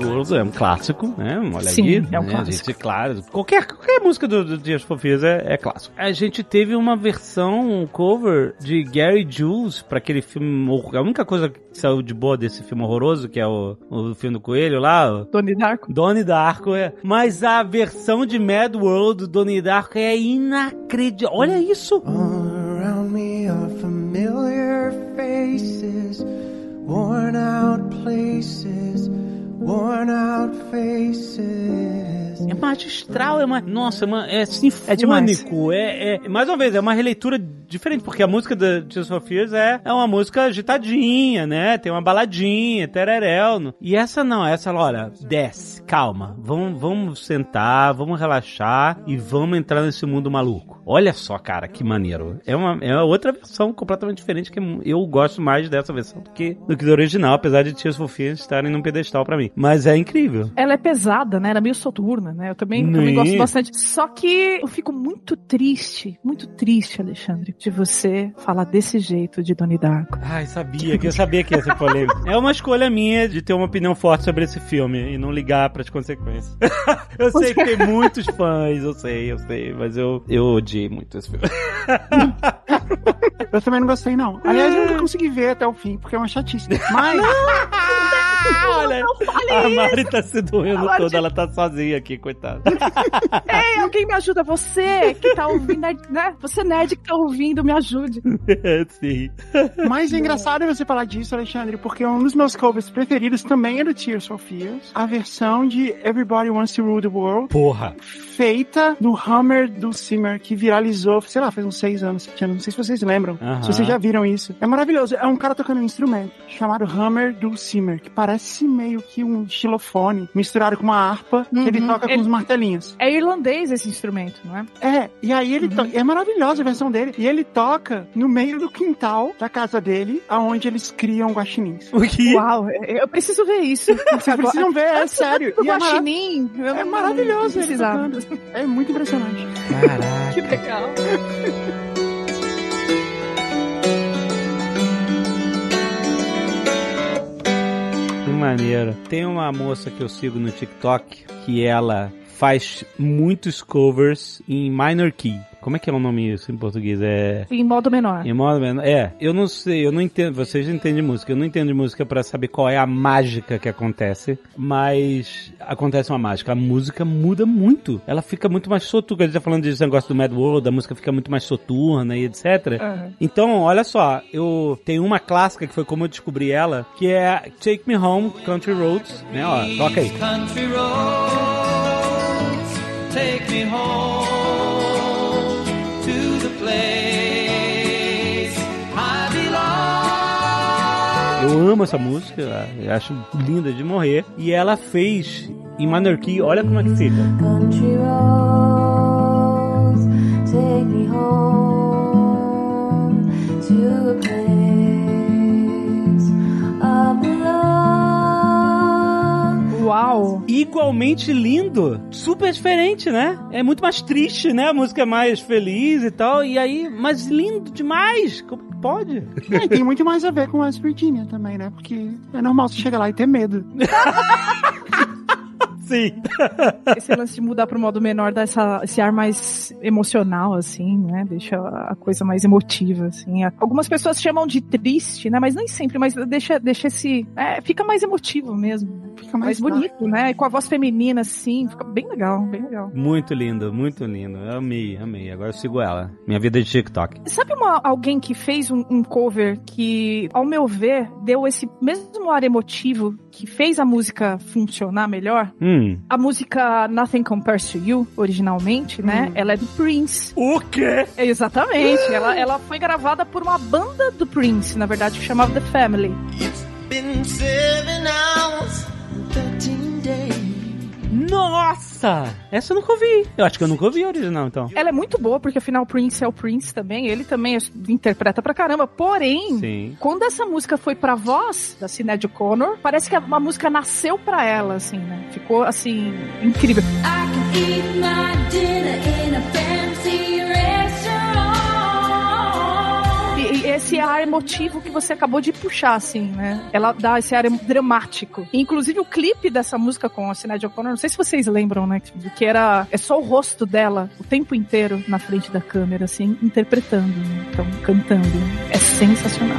É um clássico, né? Olha Sim, aí, é um né? clássico. A gente, claro, qualquer, qualquer música do, do Tias Fofinhas é, é clássico. A gente teve uma versão, um cover de Gary Jules pra aquele filme, a única coisa que saiu de boa desse filme horroroso, que é o, o filme do Coelho lá, Donnie Darko. Donnie Darko, é. Mas a versão de Mad World do Donnie Darko é inacreditável. Olha isso! All around me are familiar faces, worn out places, worn out faces. É magistral, é uma. Nossa, é, uma, é É sinfônico. É, é, mais uma vez, é uma releitura diferente, porque a música da Tears of Fears é, é uma música agitadinha, né? Tem uma baladinha, tereréu. no- E essa não, essa, olha, desce, calma. Vamos, vamos sentar, vamos relaxar e vamos entrar nesse mundo maluco. Olha só, cara, que maneiro. É uma, é outra versão completamente diferente, que eu gosto mais dessa versão do que, do que do original, apesar de Tears of Fears estarem num pedestal pra mim. Mas é incrível. Ela é pesada, né? Ela é meio soturna, né? Eu também, também gosto bastante. Só que eu fico muito triste, muito triste, Alexandre, de você falar desse jeito de Donnie Darko. Ai, sabia que eu sabia que ia ser polêmico. É uma escolha minha de ter uma opinião forte sobre esse filme e não ligar pras consequências. eu sei que tem muitos fãs, eu sei, eu sei, mas eu, eu odiei muito esse filme. Eu também não gostei, não. Aliás, eu nunca consegui ver até o fim, porque é uma chatice. Mas, Olha, a Mari tá se doendo toda, de- ela tá sozinha aqui, coitada. Ei, alguém me ajuda, você que tá ouvindo, né? Você nerd que tá ouvindo, me ajude. Sim. mais engraçado é você falar disso, Alexandre, porque um dos meus covers preferidos também é do Tears for Fears. A versão de Everybody Wants to Rule the World, Porra. feita no Hammer do Simmer, que viralizou, sei lá, faz uns seis anos, sete anos. Não sei se vocês lembram. Aham. Se vocês já viram isso. É maravilhoso. É um cara tocando um instrumento chamado Hammer do Simmer, que parece meio que um xilofone misturado com uma harpa que ele Uhum. toca com Ele- uns martelinhos. É irlandês esse instrumento, não é? É, e aí ele to... é maravilhosa a versão dele. E ele toca no meio do quintal da casa dele, aonde eles criam guaxinins. O que? Uau, eu preciso ver isso. Vocês precisam ver, é sério. O é, guaxinim. é não- maravilhoso não ele tocando. É muito impressionante. Caraca. Que legal. maneiro. Tem uma moça que eu sigo no TikTok que ela faz muitos covers em minor key. Como é que é o nome isso em português? É. Em modo menor. Em modo menor. É, eu não sei, eu não entendo. Vocês entendem música. Eu não entendo de música pra saber qual é a mágica que acontece. Mas acontece uma mágica. A música muda muito. Ela fica muito mais soturna. A gente tá falando desse negócio do Mad World, a música fica muito mais soturna e etc. Aham. Então, olha só, eu tenho uma clássica que foi como eu descobri ela, que é Take Me Home Country Roads, né? Ó, toca aí. Country roads, take me home Eu amo essa música, eu acho linda de morrer. E ela fez em minor key, olha como é que fica. Country roads, take me home to a place I belong. Uau. Igualmente lindo, super diferente, né? É muito mais triste, né? A música é mais feliz e tal, e aí, mas lindo demais. Como pode? É, tem muito mais a ver com West Virginia também, né? Porque é normal você chegar lá e ter medo. Sim. Esse lance de mudar pro modo menor dá essa, esse ar mais emocional, assim, né? Deixa a coisa mais emotiva, assim. Algumas pessoas chamam de triste, né? Mas nem sempre, mas deixa, deixa esse. É, fica mais emotivo mesmo. Fica mais, bonito, né? E com a voz feminina, assim, fica bem legal, bem legal. Muito lindo, muito lindo. Eu amei, amei. Agora eu sigo ela. Minha vida é de TikTok. Sabe uma, alguém que fez um, um cover que, ao meu ver, deu esse mesmo ar emotivo que fez a música funcionar melhor? Hum. A música Nothing Compares to You, originalmente, né? Ela é do Prince. O quê? Exatamente. ela, ela foi gravada por uma banda do Prince, na verdade, que chamava The Family. Been seven hours, 13 days. Nossa! Essa eu nunca ouvi. Eu acho que eu nunca ouvi a original, então. Ela é muito boa, porque afinal o Prince é o Prince também. Ele também interpreta pra caramba. Porém, Sim. quando essa música foi pra voz da Sinead O'Connor, parece que a música nasceu pra ela, assim, né? Ficou, assim, incrível. I can eat my dinner in a fancy esse ar emotivo que você acabou de puxar, assim, né? Ela dá esse ar dramático. Inclusive, o clipe dessa música com a Sinead O'Connor, não sei se vocês lembram, né? Que era... É só o rosto dela o tempo inteiro na frente da câmera, assim, interpretando, né? Então, cantando. É sensacional.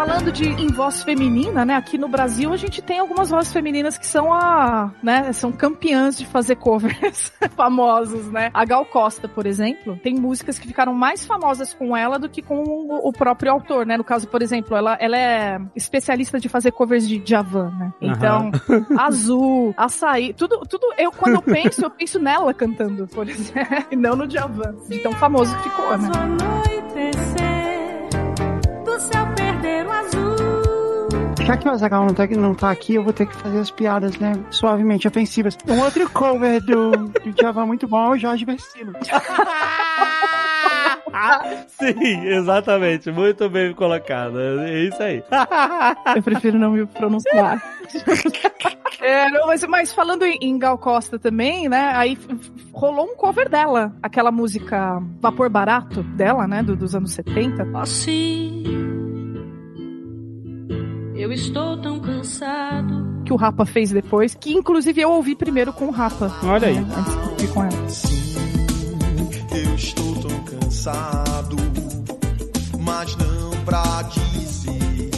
Falando de em voz feminina, né? Aqui no Brasil a gente tem algumas vozes femininas que são a, né? São campeãs de fazer covers famosos, né? A Gal Costa, por exemplo, tem músicas que ficaram mais famosas com ela do que com o, próprio autor, né? No caso, por exemplo, ela, ela é especialista de fazer covers de Javan, né? Então, Azul, Açaí, tudo, tudo. Eu quando eu penso, eu penso nela cantando, por exemplo, e não no Javan, de tão famoso que ficou, né? Céu perder o azul. Já que o Azagal não tá, não tá aqui, eu vou ter que fazer as piadas, né? Suavemente ofensivas. Um outro cover do, do Java muito bom é o Jorge Versilo. Sim, exatamente. Muito bem colocado. É isso aí. Eu prefiro não me pronunciar. É, não, mas, mas falando em, em Gal Costa também, né? Aí rolou um cover dela, aquela música Vapor Barato dela, né? do- dos anos 70. Assim, eu estou tão cansado. Que o Rapa fez depois, que inclusive eu ouvi primeiro com o Rapa. Olha aí. né, Antes de com ela. Eu estou cansado, mas não pra dizer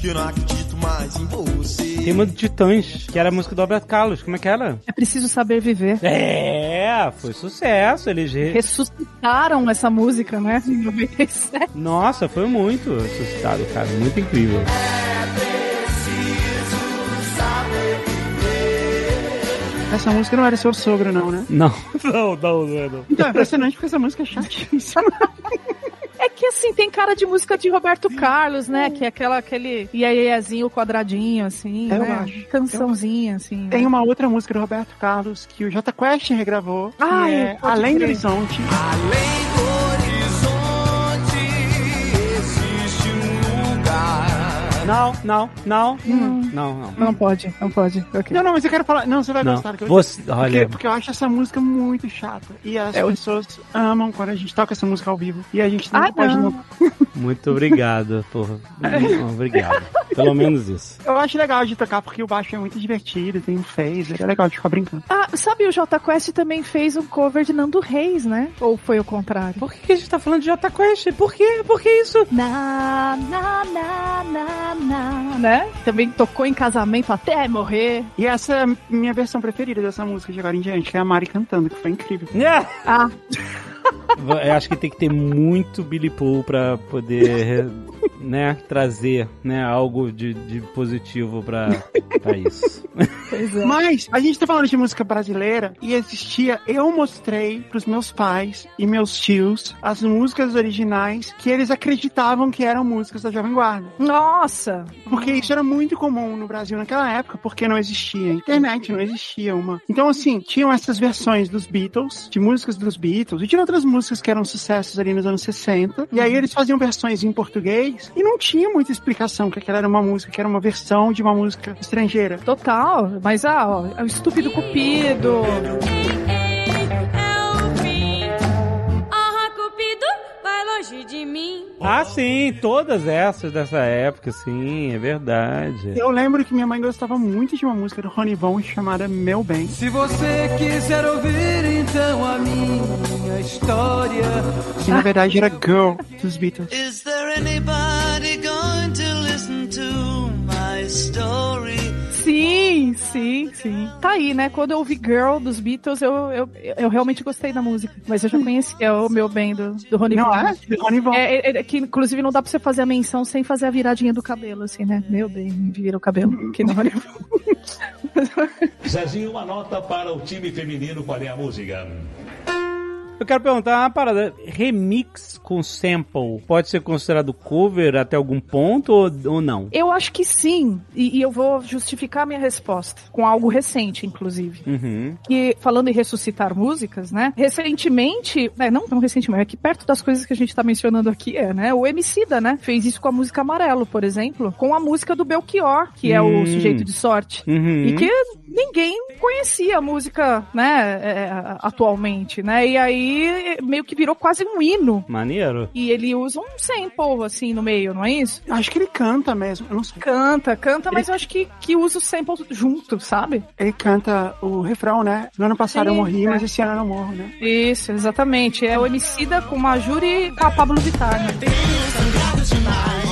que eu não acredito mais em você. Tema do Titãs, que era a música do Roberto Carlos. Como é que era? É preciso saber viver. É, foi sucesso. Eles re- Ressuscitaram essa música, né? Em 97. Nossa, foi muito suscitado, cara. Muito incrível. Essa música não era seu sogro, não, né? Não, não, não, não é não. Então, é impressionante porque essa música é chatíssima. É que assim, tem cara de música de Roberto Carlos, né? Que é aquela, aquele iaiazinho quadradinho, assim, Eu né? acho. Cançãozinha, assim. né? Tem uma outra música do Roberto Carlos que o J Quest regravou, Ai, é Além do. Horizonte. Além do Não, não, não, não, não. Não pode, não pode. Ok. Não, não, mas eu quero falar. Não, você vai Não. gostar. que eu- Você- porque, olha. porque eu acho essa música muito chata. E as pessoas amam quando a gente toca essa música ao vivo. E a gente não Ah, pode. não. não- Muito obrigado, porra. Obrigado. Pelo menos isso. Eu acho legal de tocar porque o baixo é muito divertido, tem um phaser, é legal de ficar brincando. Ah, sabe, o Jota Quest também fez um cover de Nando Reis, né? Ou foi o contrário? Por que, que a gente tá falando de Jota Quest? Por quê? Por que isso? Na, na, na, na, na, né? Também tocou em casamento até morrer. E essa é a minha versão preferida dessa música de agora em diante, que é a Mari cantando, que foi incrível. Ah, Eu acho que tem que ter muito Billy Pool pra poder, né, trazer, né, algo de, de positivo pra, pra isso. pois é. Mas a gente tá falando de música brasileira e existia. Eu mostrei pros meus pais e meus tios as músicas originais que eles acreditavam que eram músicas da Jovem Guarda. Nossa! Porque isso era muito comum no Brasil naquela época, porque não existia internet, não existia uma. Então, assim, tinham essas versões dos Beatles, de músicas dos Beatles, e tinha outras músicas que eram sucessos ali nos anos 60. E aí eles faziam versões em português e não tinha muita explicação que aquela era uma música, que era uma versão de uma música estrangeira. Total. Mas, ah, ó, é o Estúpido Cupido. De mim. Ah, sim, todas essas dessa época, sim, é verdade. Eu lembro que minha mãe gostava muito de uma música do Rony Von chamada Meu Bem. Se você quiser ouvir então a minha história. Que na verdade era Girl dos Beatles. Is there anybody Sim, sim, sim. Tá aí, né? Quando eu ouvi Girl dos Beatles, eu, eu, eu realmente gostei da música. Mas eu já conhecia o meu bem do, do Rony Não Von. é? Do Rony Von. É, é, é que inclusive não dá pra você fazer a menção sem fazer a viradinha do cabelo, assim, né? Meu bem, vira o cabelo. Que não Rony Von. Zezinho, uma nota para o time feminino. Qual é a música? Eu quero perguntar uma parada. Remix com sample pode ser considerado cover até algum ponto ou, ou não? Eu acho que sim, e, e eu vou justificar minha resposta com algo recente, inclusive. Uhum. que falando em ressuscitar músicas, né? Recentemente, né, não tão recentemente, é que perto das coisas que a gente tá mencionando aqui é, né? O Emicida, né? Fez isso com a música Amarelo, por exemplo, com a música do Belchior, que é Hum. o sujeito de sorte. Uhum. E que ninguém conhecia a música, né, é, atualmente, né? E aí meio que virou quase um hino. Maneiro. E ele usa um sample, assim, no meio, não é isso? Acho que ele canta mesmo, eu não sei. Canta, canta, mas eu acho que, que usa o sample junto, sabe? Ele canta o refrão, né? No ano passado eu Sim, morri, é. mas esse ano eu não morro, né? Isso, exatamente. É o Emicida com a Júri e com a Pablo Vittar, né? Tenho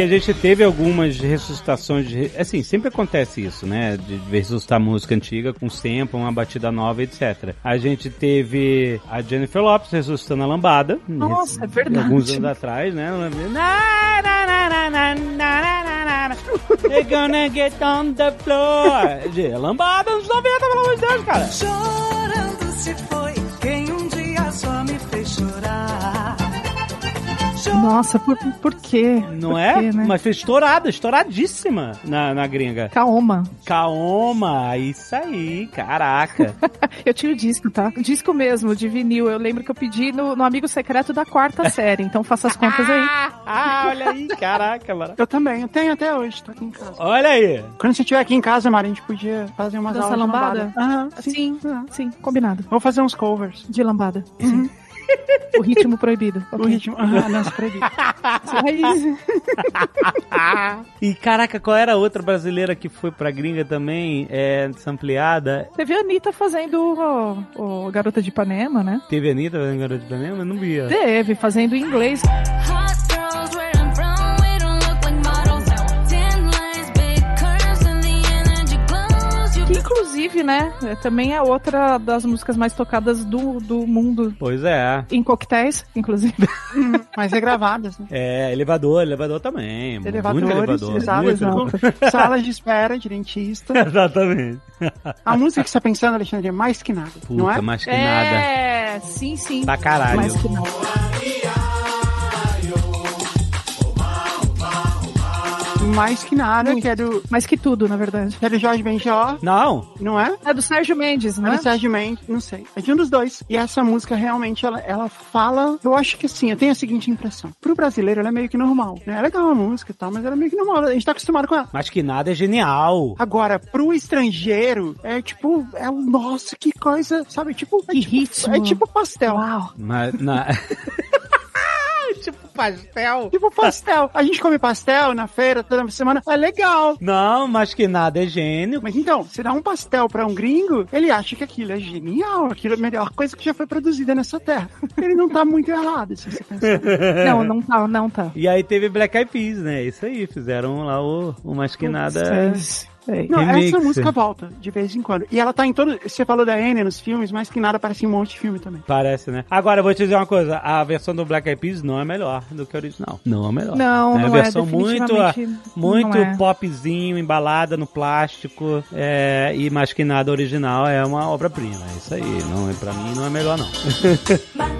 Porque a gente teve algumas ressuscitações de. Assim, sempre acontece isso, né? De ressuscitar música antiga com tempo uma batida nova, etc. A gente teve a Jennifer Lopes ressuscitando a lambada. Né? Nossa, é verdade. Alguns anos atrás, né? They're gonna get on the floor. De é lambada nos 90, pelo amor de Deus, cara. Chorando se foi quem um dia só me fez chorar. Nossa, por, por quê? Não Por é? quê, né? Mas foi estourada, estouradíssima na, na gringa. Kaoma. Kaoma, isso aí, caraca. Eu tinha o disco, tá? Disco mesmo, de vinil. Eu lembro que eu pedi no, no amigo secreto da quarta série. Então faça as contas aí. ah, olha aí, caraca, mano. Eu também, eu tenho até hoje, tô aqui em casa. Olha aí. Quando você estiver aqui em casa, Mari, a gente podia fazer umas Dança aulas de lambada? Aham, Sim, sim, combinado. Vou fazer uns covers. De lambada. Sim. o ritmo proibido. O ritmo, aham, dança proibida. Aí, E caraca, qual era a outra brasileira que foi pra gringa também, é, sampleada? Teve a Anitta fazendo o, o Garota de Ipanema, né? Teve a Anitta fazendo Garota de Ipanema? Não via. Teve, fazendo em inglês. Inclusive, né, é, também é outra das músicas mais tocadas do, do mundo. Pois é. Em coquetéis, inclusive. Mas regravadas, né? É, elevador, elevador também. Elevadores, muito elevador. salas, muito não. salas de espera de dentista. Exatamente. A música que você tá pensando, Alexandre, é mais que nada, não Puta, é? mais que nada. É, sim, sim. Pra caralho. Mais que nada. Mais que nada, que é do, Mais que tudo, na verdade. que é do Jorge Benjó, Não, não é? É do Sérgio Mendes, É né? do Sérgio Mendes, não sei. É de um dos dois. E essa música realmente, ela, ela fala. Eu acho que assim, eu tenho a seguinte impressão. Pro brasileiro, ela é meio que normal. Né? É legal a música e tal, mas ela é meio que normal. A gente tá acostumado com ela. mais que nada é genial. Agora, pro estrangeiro, é tipo, é o nossa, que coisa, sabe? Tipo, é Que tipo, ritmo. É tipo pastel. Uau. Mas, na... pastel. Tipo pastel. A gente come pastel na feira toda semana. É legal. Não, mais que nada é gênio. Mas então, você dá um pastel pra um gringo, ele acha que aquilo é genial, aquilo é a melhor coisa que já foi produzida nessa terra. Ele não tá muito errado, se você pensar. Não, não tá, não tá. E aí teve Black Eyed Peas, né? Isso aí, fizeram lá o, o mais que Sei. Não, Remix. essa música volta de vez em quando. E ela tá em todo. Você falou da Anne nos filmes, mas que nada parece em um monte de filme também. Parece, né? Agora, eu vou te dizer uma coisa. A versão do Black Eyed Peas não é melhor do que a original. Não é melhor. Não, é não uma é, versão muito, definitivamente muito não é. popzinho, embalada no plástico. É, e mais que nada original é uma obra-prima. É isso aí. Não, é- pra mim não é melhor, não.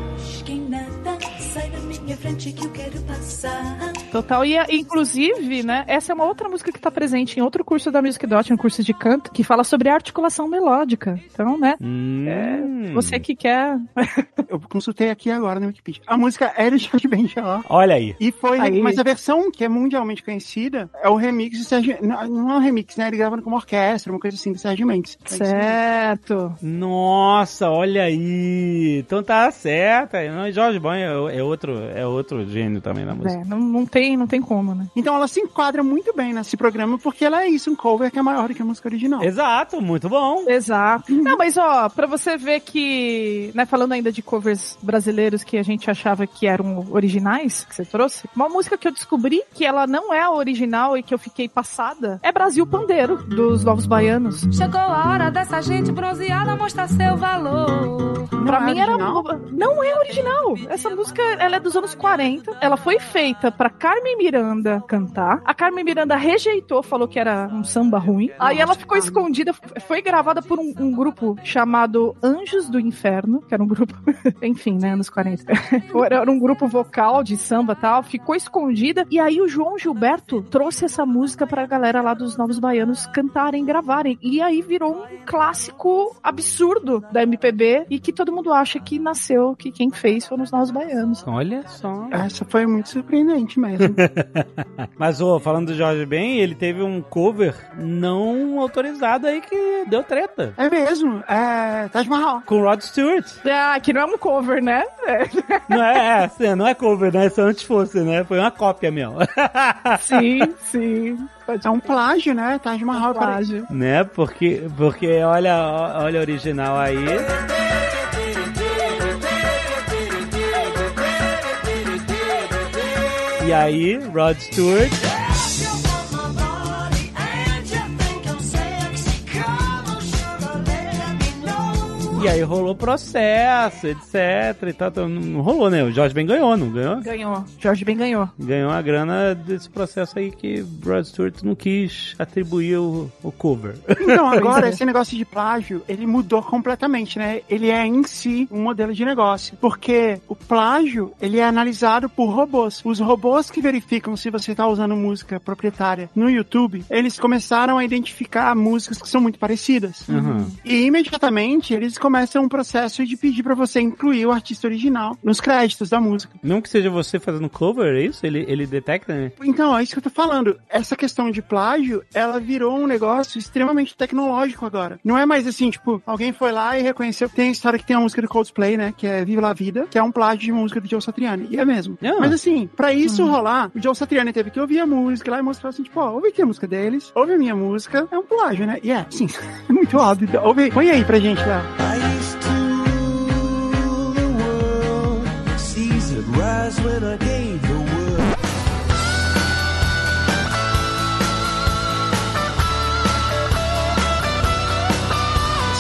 minha frente que eu quero passar. Total. E, inclusive, né, essa é uma outra música que tá presente em outro curso da Music Dot, um curso de canto, que fala sobre articulação melódica. Então, né, Hum. é, você que quer... Eu consultei aqui agora no Wikipedia. A música é Jorge Benjor. Olha aí. E foi, Aí. mas a versão que é mundialmente conhecida é o remix de Sérgio, não, não é um remix, né? Ele gravando como orquestra, uma coisa assim, do Sérgio Mendes. É. Certo. Nossa, olha aí. Então tá certo. Jorge Banho é, é outro, é outro gênio também na música. É, não, não, tem, não tem como, né? Então ela se enquadra muito bem nesse programa, porque ela é isso, um cover que é maior do que a música original. Exato, muito bom. Exato. Não, mas ó, pra você ver que, né, falando ainda de covers brasileiros que a gente achava que eram originais, que você trouxe, uma música que eu descobri que ela não é a original e que eu fiquei passada é Brasil Pandeiro, dos Novos Baianos. Chegou a hora dessa gente bronzeada mostrar seu valor. pra é mim era. original? Não é original. Essa música ela é dos anos 40. Ela foi feita pra Carmen Miranda cantar. A Carmen Miranda rejeitou, falou que era um samba ruim. Aí ela ficou escondida. Foi gravada por um, um grupo chamado Anjos do Inferno, que era um grupo. Enfim, né? Anos 40. Era um grupo vocal de samba tal. Ficou escondida. E aí o João Gilberto trouxe essa música pra galera lá dos Novos Baianos cantarem, gravarem. E aí virou um clássico absurdo da MPB e que todo mundo acha que nasceu, que quem fez foram os Novos Baianos. Olha só. Essa foi muito surpreendente mesmo. Mas, ô, falando do Jorge Ben, ele teve um cover não autorizado aí que deu treta. é mesmo, é Taj Mahal. Com Rod Stewart. Ah, que não é um cover, né? É. Não é, é, não é cover, né? Se antes fosse, né? Foi uma cópia mesmo. Sim, sim. É um plágio, né? Taj Mahal. Plágio. né? Porque, porque olha, olha a original aí. E aí, Rod Stewart. E aí rolou processo, etc. E tal. Então, Não rolou, né? O Jorge Ben ganhou, não ganhou? Ganhou. Jorge Ben ganhou. Ganhou a grana desse processo aí que Rod Stewart não quis atribuir o, o cover. Então, agora, esse negócio de plágio, ele mudou completamente, né? Ele é em si um modelo de negócio. Porque o plágio, ele é analisado por robôs. Os robôs que verificam se você está usando música proprietária no YouTube, eles começaram a identificar músicas que são muito parecidas. Uhum. E imediatamente eles começam um processo de pedir pra você incluir o artista original nos créditos da música. Não que seja você fazendo cover, é isso? Ele, ele detecta, né? Então, é isso que eu tô falando. Essa questão de plágio, ela virou um negócio extremamente tecnológico agora. Não é mais assim, tipo, alguém foi lá e reconheceu. Tem a história que tem a música do Coldplay, né? Que é Viva la Vida, que é um plágio de uma música do Joe Satriani. E é mesmo. Ah. Mas assim, pra isso rolar, o Joe Satriani teve que ouvir a música lá e mostrar assim, tipo, ó, ouve aqui a música deles, ouve a minha música, é um plágio, né? E é, sim, é muito óbvio. Ouve, põe aí pra gente lá. I used to rule the world, seas would rise when I gave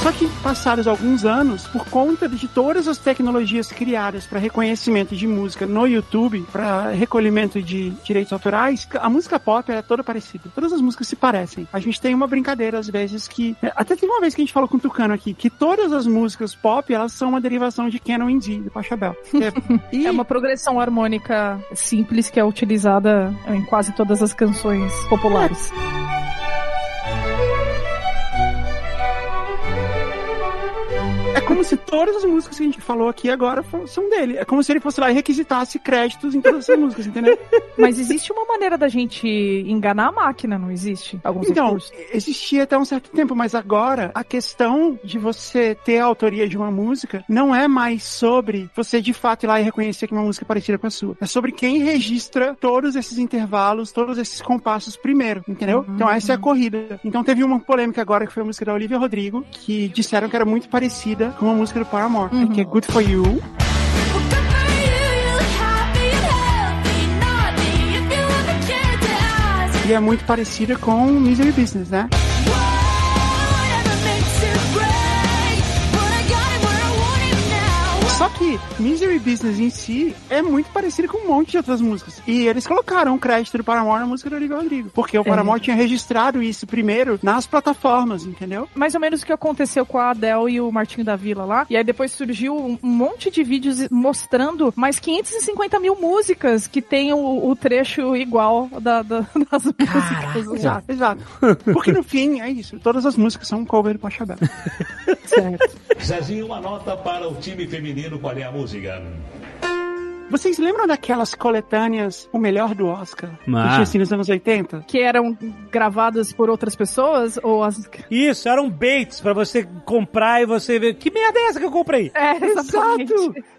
Só que passados alguns anos, por conta de todas as tecnologias criadas para reconhecimento de música no YouTube, para recolhimento de direitos autorais, a música pop é toda parecida. Todas as músicas se parecem. A gente tem uma brincadeira às vezes que até teve uma vez que a gente falou com o Tucano aqui que todas as músicas pop elas são uma derivação de Canon D do Pachelbel. É, e É uma progressão harmônica simples que é utilizada em quase todas as canções populares. é como se todas as músicas que a gente falou aqui agora são dele. É como se ele fosse lá e requisitasse créditos em todas essas músicas, entendeu? Mas existe uma maneira da gente enganar a máquina, não existe? Alguns Então, recursos. existia até um certo tempo, mas agora a questão de você ter a autoria de uma música não é mais sobre você de fato ir lá e reconhecer que uma música é parecida com a sua. É sobre quem registra todos esses intervalos, todos esses compassos primeiro, entendeu? Uhum. Então essa é a corrida. Então teve uma polêmica agora que foi a música da Olivia Rodrigo, que disseram que era muito parecida com a música do Paramore, Uhum. que é Good For You. E é muito parecida com Misery Business, né? Que Misery Business em si é muito parecido com um monte de outras músicas. E eles colocaram o crédito do Paramore na música do Olivia Rodrigo. Porque o Paramore tinha registrado isso primeiro nas plataformas, entendeu? mais ou menos o que aconteceu com a Adele e o Martinho da Vila lá. E aí depois surgiu um monte de vídeos mostrando mais 550 mil músicas que tem o, o trecho igual da, da- das músicas. Exato, exato. Porque no fim, é isso. Todas as músicas são um cover do Pachabel. certo. Zezinho, uma nota para o time feminino. Qual é a música? Vocês lembram daquelas coletâneas O Melhor do Oscar? Que Ah. tinha assim nos anos 80? Que eram gravadas por outras pessoas ou as. Isso, eram baits pra você comprar e você ver. Que merda é essa que eu comprei? É, exatamente.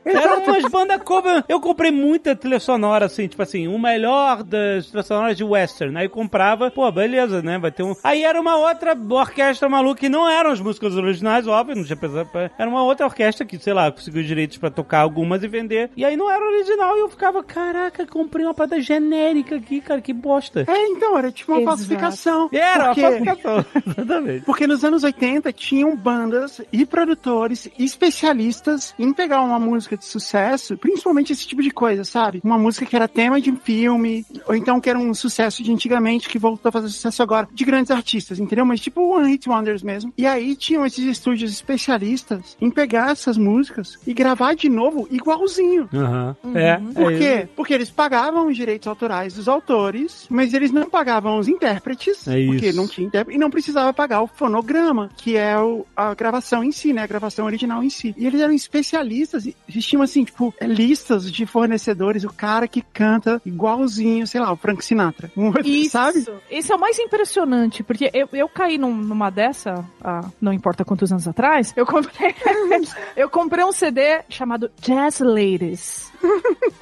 Eram umas bandas cover. Eu comprei muita trilha sonora, assim, tipo assim, o melhor das trilhas sonoras de western. Aí eu comprava, pô, beleza, né? Vai ter um. Aí era uma outra orquestra maluca que não eram as músicas originais, óbvio, não tinha pensado. pra- Era uma outra orquestra que, sei lá, conseguiu direitos pra tocar algumas e vender. E aí não era original. E eu ficava, caraca, comprei uma parada genérica aqui, cara, que bosta. É, então, era tipo uma Exato. falsificação. Era uma Porque- falsificação. Exatamente. Porque nos anos 80 tinham bandas e produtores especialistas em pegar uma música de sucesso, principalmente esse tipo de coisa, sabe? Uma música que era tema de um filme, ou então que era um sucesso de antigamente que voltou a fazer sucesso agora, de grandes artistas, entendeu? Mas tipo One Hit Wonders mesmo. E aí tinham esses estúdios especialistas em pegar essas músicas e gravar de novo igualzinho. Aham. É. Por é quê? Porque eles pagavam os direitos autorais dos autores, mas eles não pagavam os intérpretes, É porque isso. não tinha intérprete, e não precisava pagar o fonograma, que é o- a gravação em si, né? A gravação original em si. E eles eram especialistas, e existiam assim, tipo, é, listas de fornecedores, o cara que canta igualzinho, sei lá, o Frank Sinatra. Um- Isso, Sabe? Isso é o mais impressionante, porque eu, eu caí num- numa dessa, ah, não importa quantos anos atrás, eu comprei, eu comprei um CD chamado Jazz Ladies.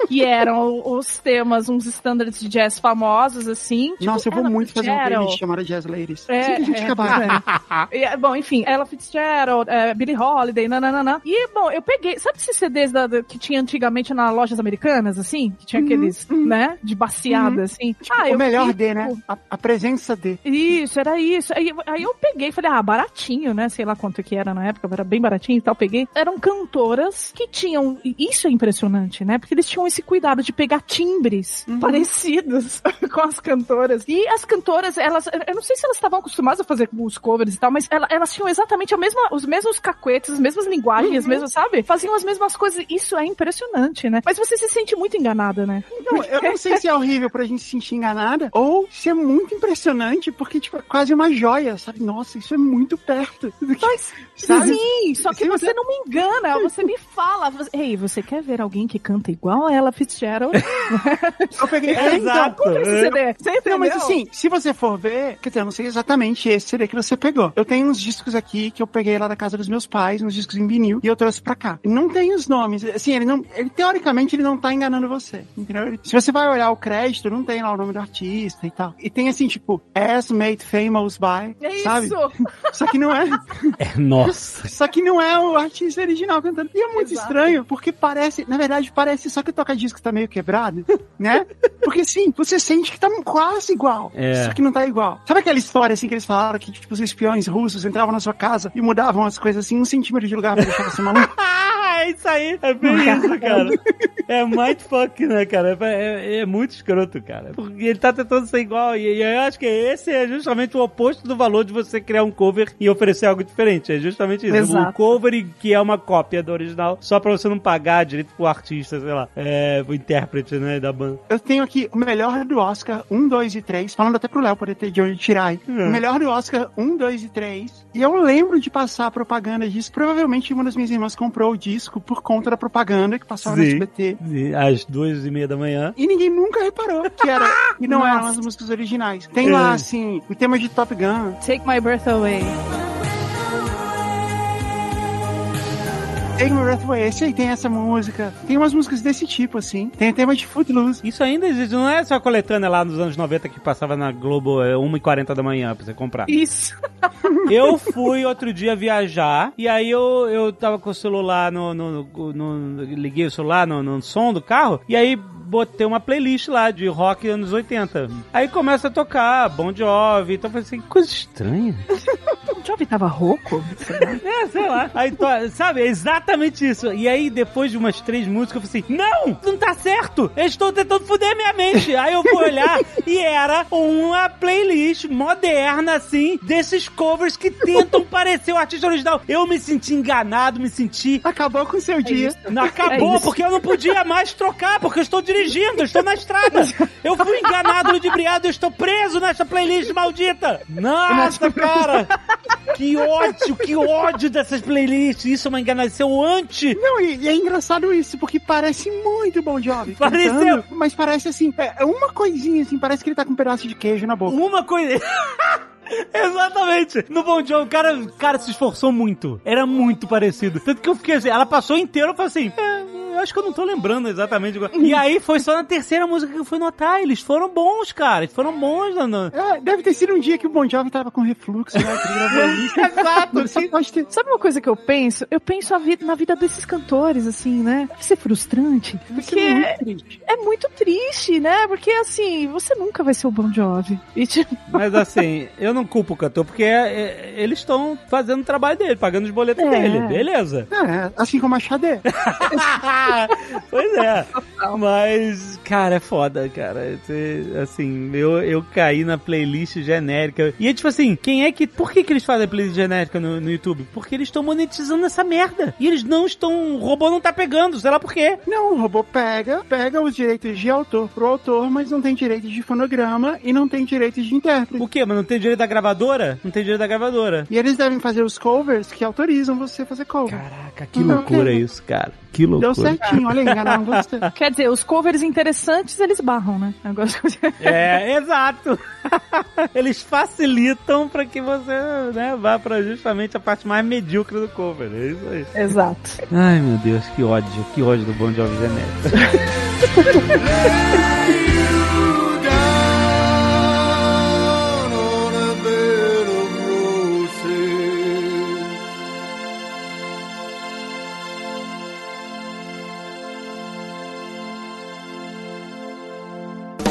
Que eram os temas, uns standards de jazz famosos, assim. tipo Nossa, eu vou muito fazer Fitzgerald. playlist chamada Jazz Ladies. É, que a gente é, acabar. É, bom, enfim, Ella Fitzgerald, é, Billie Holiday, nananana. E, bom, eu peguei, sabe esses CDs da- que tinha antigamente nas lojas americanas, assim? Que tinha aqueles, né, de baciada, assim? ah, o melhor fiz, D, né? tipo, A, a presença D. Isso, era isso. Aí, aí eu peguei e falei, ah, baratinho, né? Sei lá quanto que era na época, era bem baratinho e tal. Peguei. Eram cantoras que tinham. Isso é impressionante, né? Porque eles tinham esse cuidado de pegar timbres parecidos com as cantoras. E as cantoras, elas. Eu não sei se elas estavam acostumadas a fazer os covers e tal, mas ela- elas tinham exatamente a mesma, os mesmos cacuetes, as mesmas linguagens, as mesmas, sabe? Faziam as mesmas coisas. Isso é impressionante, né? Mas você se sente muito enganada, né? Não, eu não sei se é horrível pra gente se sentir enganada ou se é muito impressionante, porque, tipo, é quase uma joia, sabe? Nossa, isso é muito perto. do que- Mas, sabe? sim, só que Se você não me engana, você me fala. você- Ei, você quer ver alguém que canta igual a ela Fitzgerald? Eu peguei. É, então, Exato. Compre esse CD. Você entendeu? Não, mas assim, se você for ver, quer dizer, eu não sei exatamente esse CD que você pegou. Eu tenho uns discos aqui que eu peguei lá da casa dos meus pais, uns discos em vinil, e eu trouxe pra cá. Não tem os nomes, assim, ele não, ele teoricamente ele não tá enganando você, entendeu? Se você vai olhar o crédito, não tem lá o nome do artista e tal. E tem assim, tipo, as made famous by, É isso. sabe? Só que não é, É, nossa. só que não é o artista original cantando. E é muito Exato. estranho, porque parece, na verdade, parece só que o toca-disco tá meio quebrado, né? Porque sim, você sente que tá quase igual. É. Só que não tá igual. Sabe aquela história assim que eles falaram que tipo, os espiões russos entravam na sua casa e mudavam as coisas assim um centímetro de lugar pra deixar você maluco? É isso aí. É bem isso, cara. É mindfuck, né, cara? É, é- é muito escroto, cara. Porque ele tá tentando ser igual. E, e eu acho que esse é justamente o oposto do valor de você criar um cover e oferecer algo diferente. É justamente isso. Um Exato. cover e- que é uma cópia do original, só pra você não pagar direito pro artista, sei lá, é, pro intérprete, né, da banda. Eu tenho aqui o melhor do Oscar 1, 2 e 3, falando até pro Léo poder ter de onde tirar aí. Hum. O melhor do Oscar 1, 2 e 3. E eu lembro de passar propaganda disso. Provavelmente uma das minhas irmãs comprou o disco por conta da propaganda que passava no Sim. SBT. E Às duas e meia da manhã. E ninguém nunca reparou que era. E não eram Nossa. as músicas originais. Tem lá, É. assim, o tema de Top Gun. Take My Breath Away. Away. Esse aí tem essa música. Tem umas músicas desse tipo, assim. Tem tema de Footloose. Isso ainda existe, não é só a coletânea lá nos anos 90 que passava na Globo é, 1h40 da manhã pra você comprar. Isso. Eu fui outro dia viajar e aí eu, eu tava com o celular no. no, no- no- liguei o celular no, no som do carro e aí botei uma playlist lá de rock anos 80. Aí começa a tocar Bon Jovi, então eu falei assim, coisa estranha. Jovi tava rouco? É, sei lá. Aí, to- sabe, é exatamente isso. E aí, depois de umas três músicas, eu falei assim: não, não tá certo. Eles estão tentando fuder minha mente. Aí eu fui olhar e era uma playlist moderna, assim, desses covers que tentam parecer o artista original. Eu me senti enganado, me senti. Acabou com o seu dia. Não acabou, É isso. porque eu não podia mais trocar, porque eu estou dirigindo, eu estou na estrada. Eu fui enganado, ludibriado, eu estou preso nessa playlist maldita. Nossa, cara! Que ódio, que ódio dessas playlists. Isso é uma enganação anti. Não, e, e é engraçado isso, porque parece muito Bon Jovi. Pareceu. mas parece assim, é é uma coisinha assim, parece que ele tá com um pedaço de queijo na boca. Uma coisa. Exatamente. No Bon Jovi, o cara, cara se esforçou muito. Era muito parecido. Tanto que eu fiquei assim, ela passou inteira, eu falei assim, é, eu acho que eu não tô lembrando exatamente. E aí foi só na terceira música que eu fui notar. Eles foram bons, cara. Eles foram bons, Nando. É, deve ter sido um dia que o Bon Jovi tava com refluxo, né? que ele gravou isso. Exato. Ter. Sabe uma coisa que eu penso? Eu penso a vida, na vida desses cantores, assim, né? Deve ser frustrante. Porque é muito triste. é muito triste, né? Porque, assim, você nunca vai ser o Bon Jovi. E, tipo, Mas assim, eu não culpo o cantor, porque é, é, eles estão fazendo o trabalho dele, pagando os boletos É. dele. Beleza. É, assim como a Xadê. pois é. Mas, cara, é foda, cara. Assim, eu, eu caí na playlist genérica. E é tipo assim, quem é que. Por que, que eles fazem playlist genérica no, no YouTube? Porque eles estão monetizando essa merda. E eles não estão. O robô não tá pegando, sei lá por quê. Não, o robô pega, pega os direitos de autor pro autor, mas não tem direitos de fonograma e não tem direitos de intérprete. O quê? Mas não tem direito da gravadora? Não tem direito da gravadora. E eles devem fazer os covers que autorizam você a fazer cover. Caraca, que loucura isso, cara. Que loucura. Deu certinho, olha aí, enganaram você. quer dizer, os covers interessantes, eles barram, né? Agora, É, exato. Eles facilitam pra que você né, vá pra justamente a parte mais medíocre do cover. É isso aí. Exato. Ai, meu Deus, que ódio. Que ódio do Bon Jovi genérico.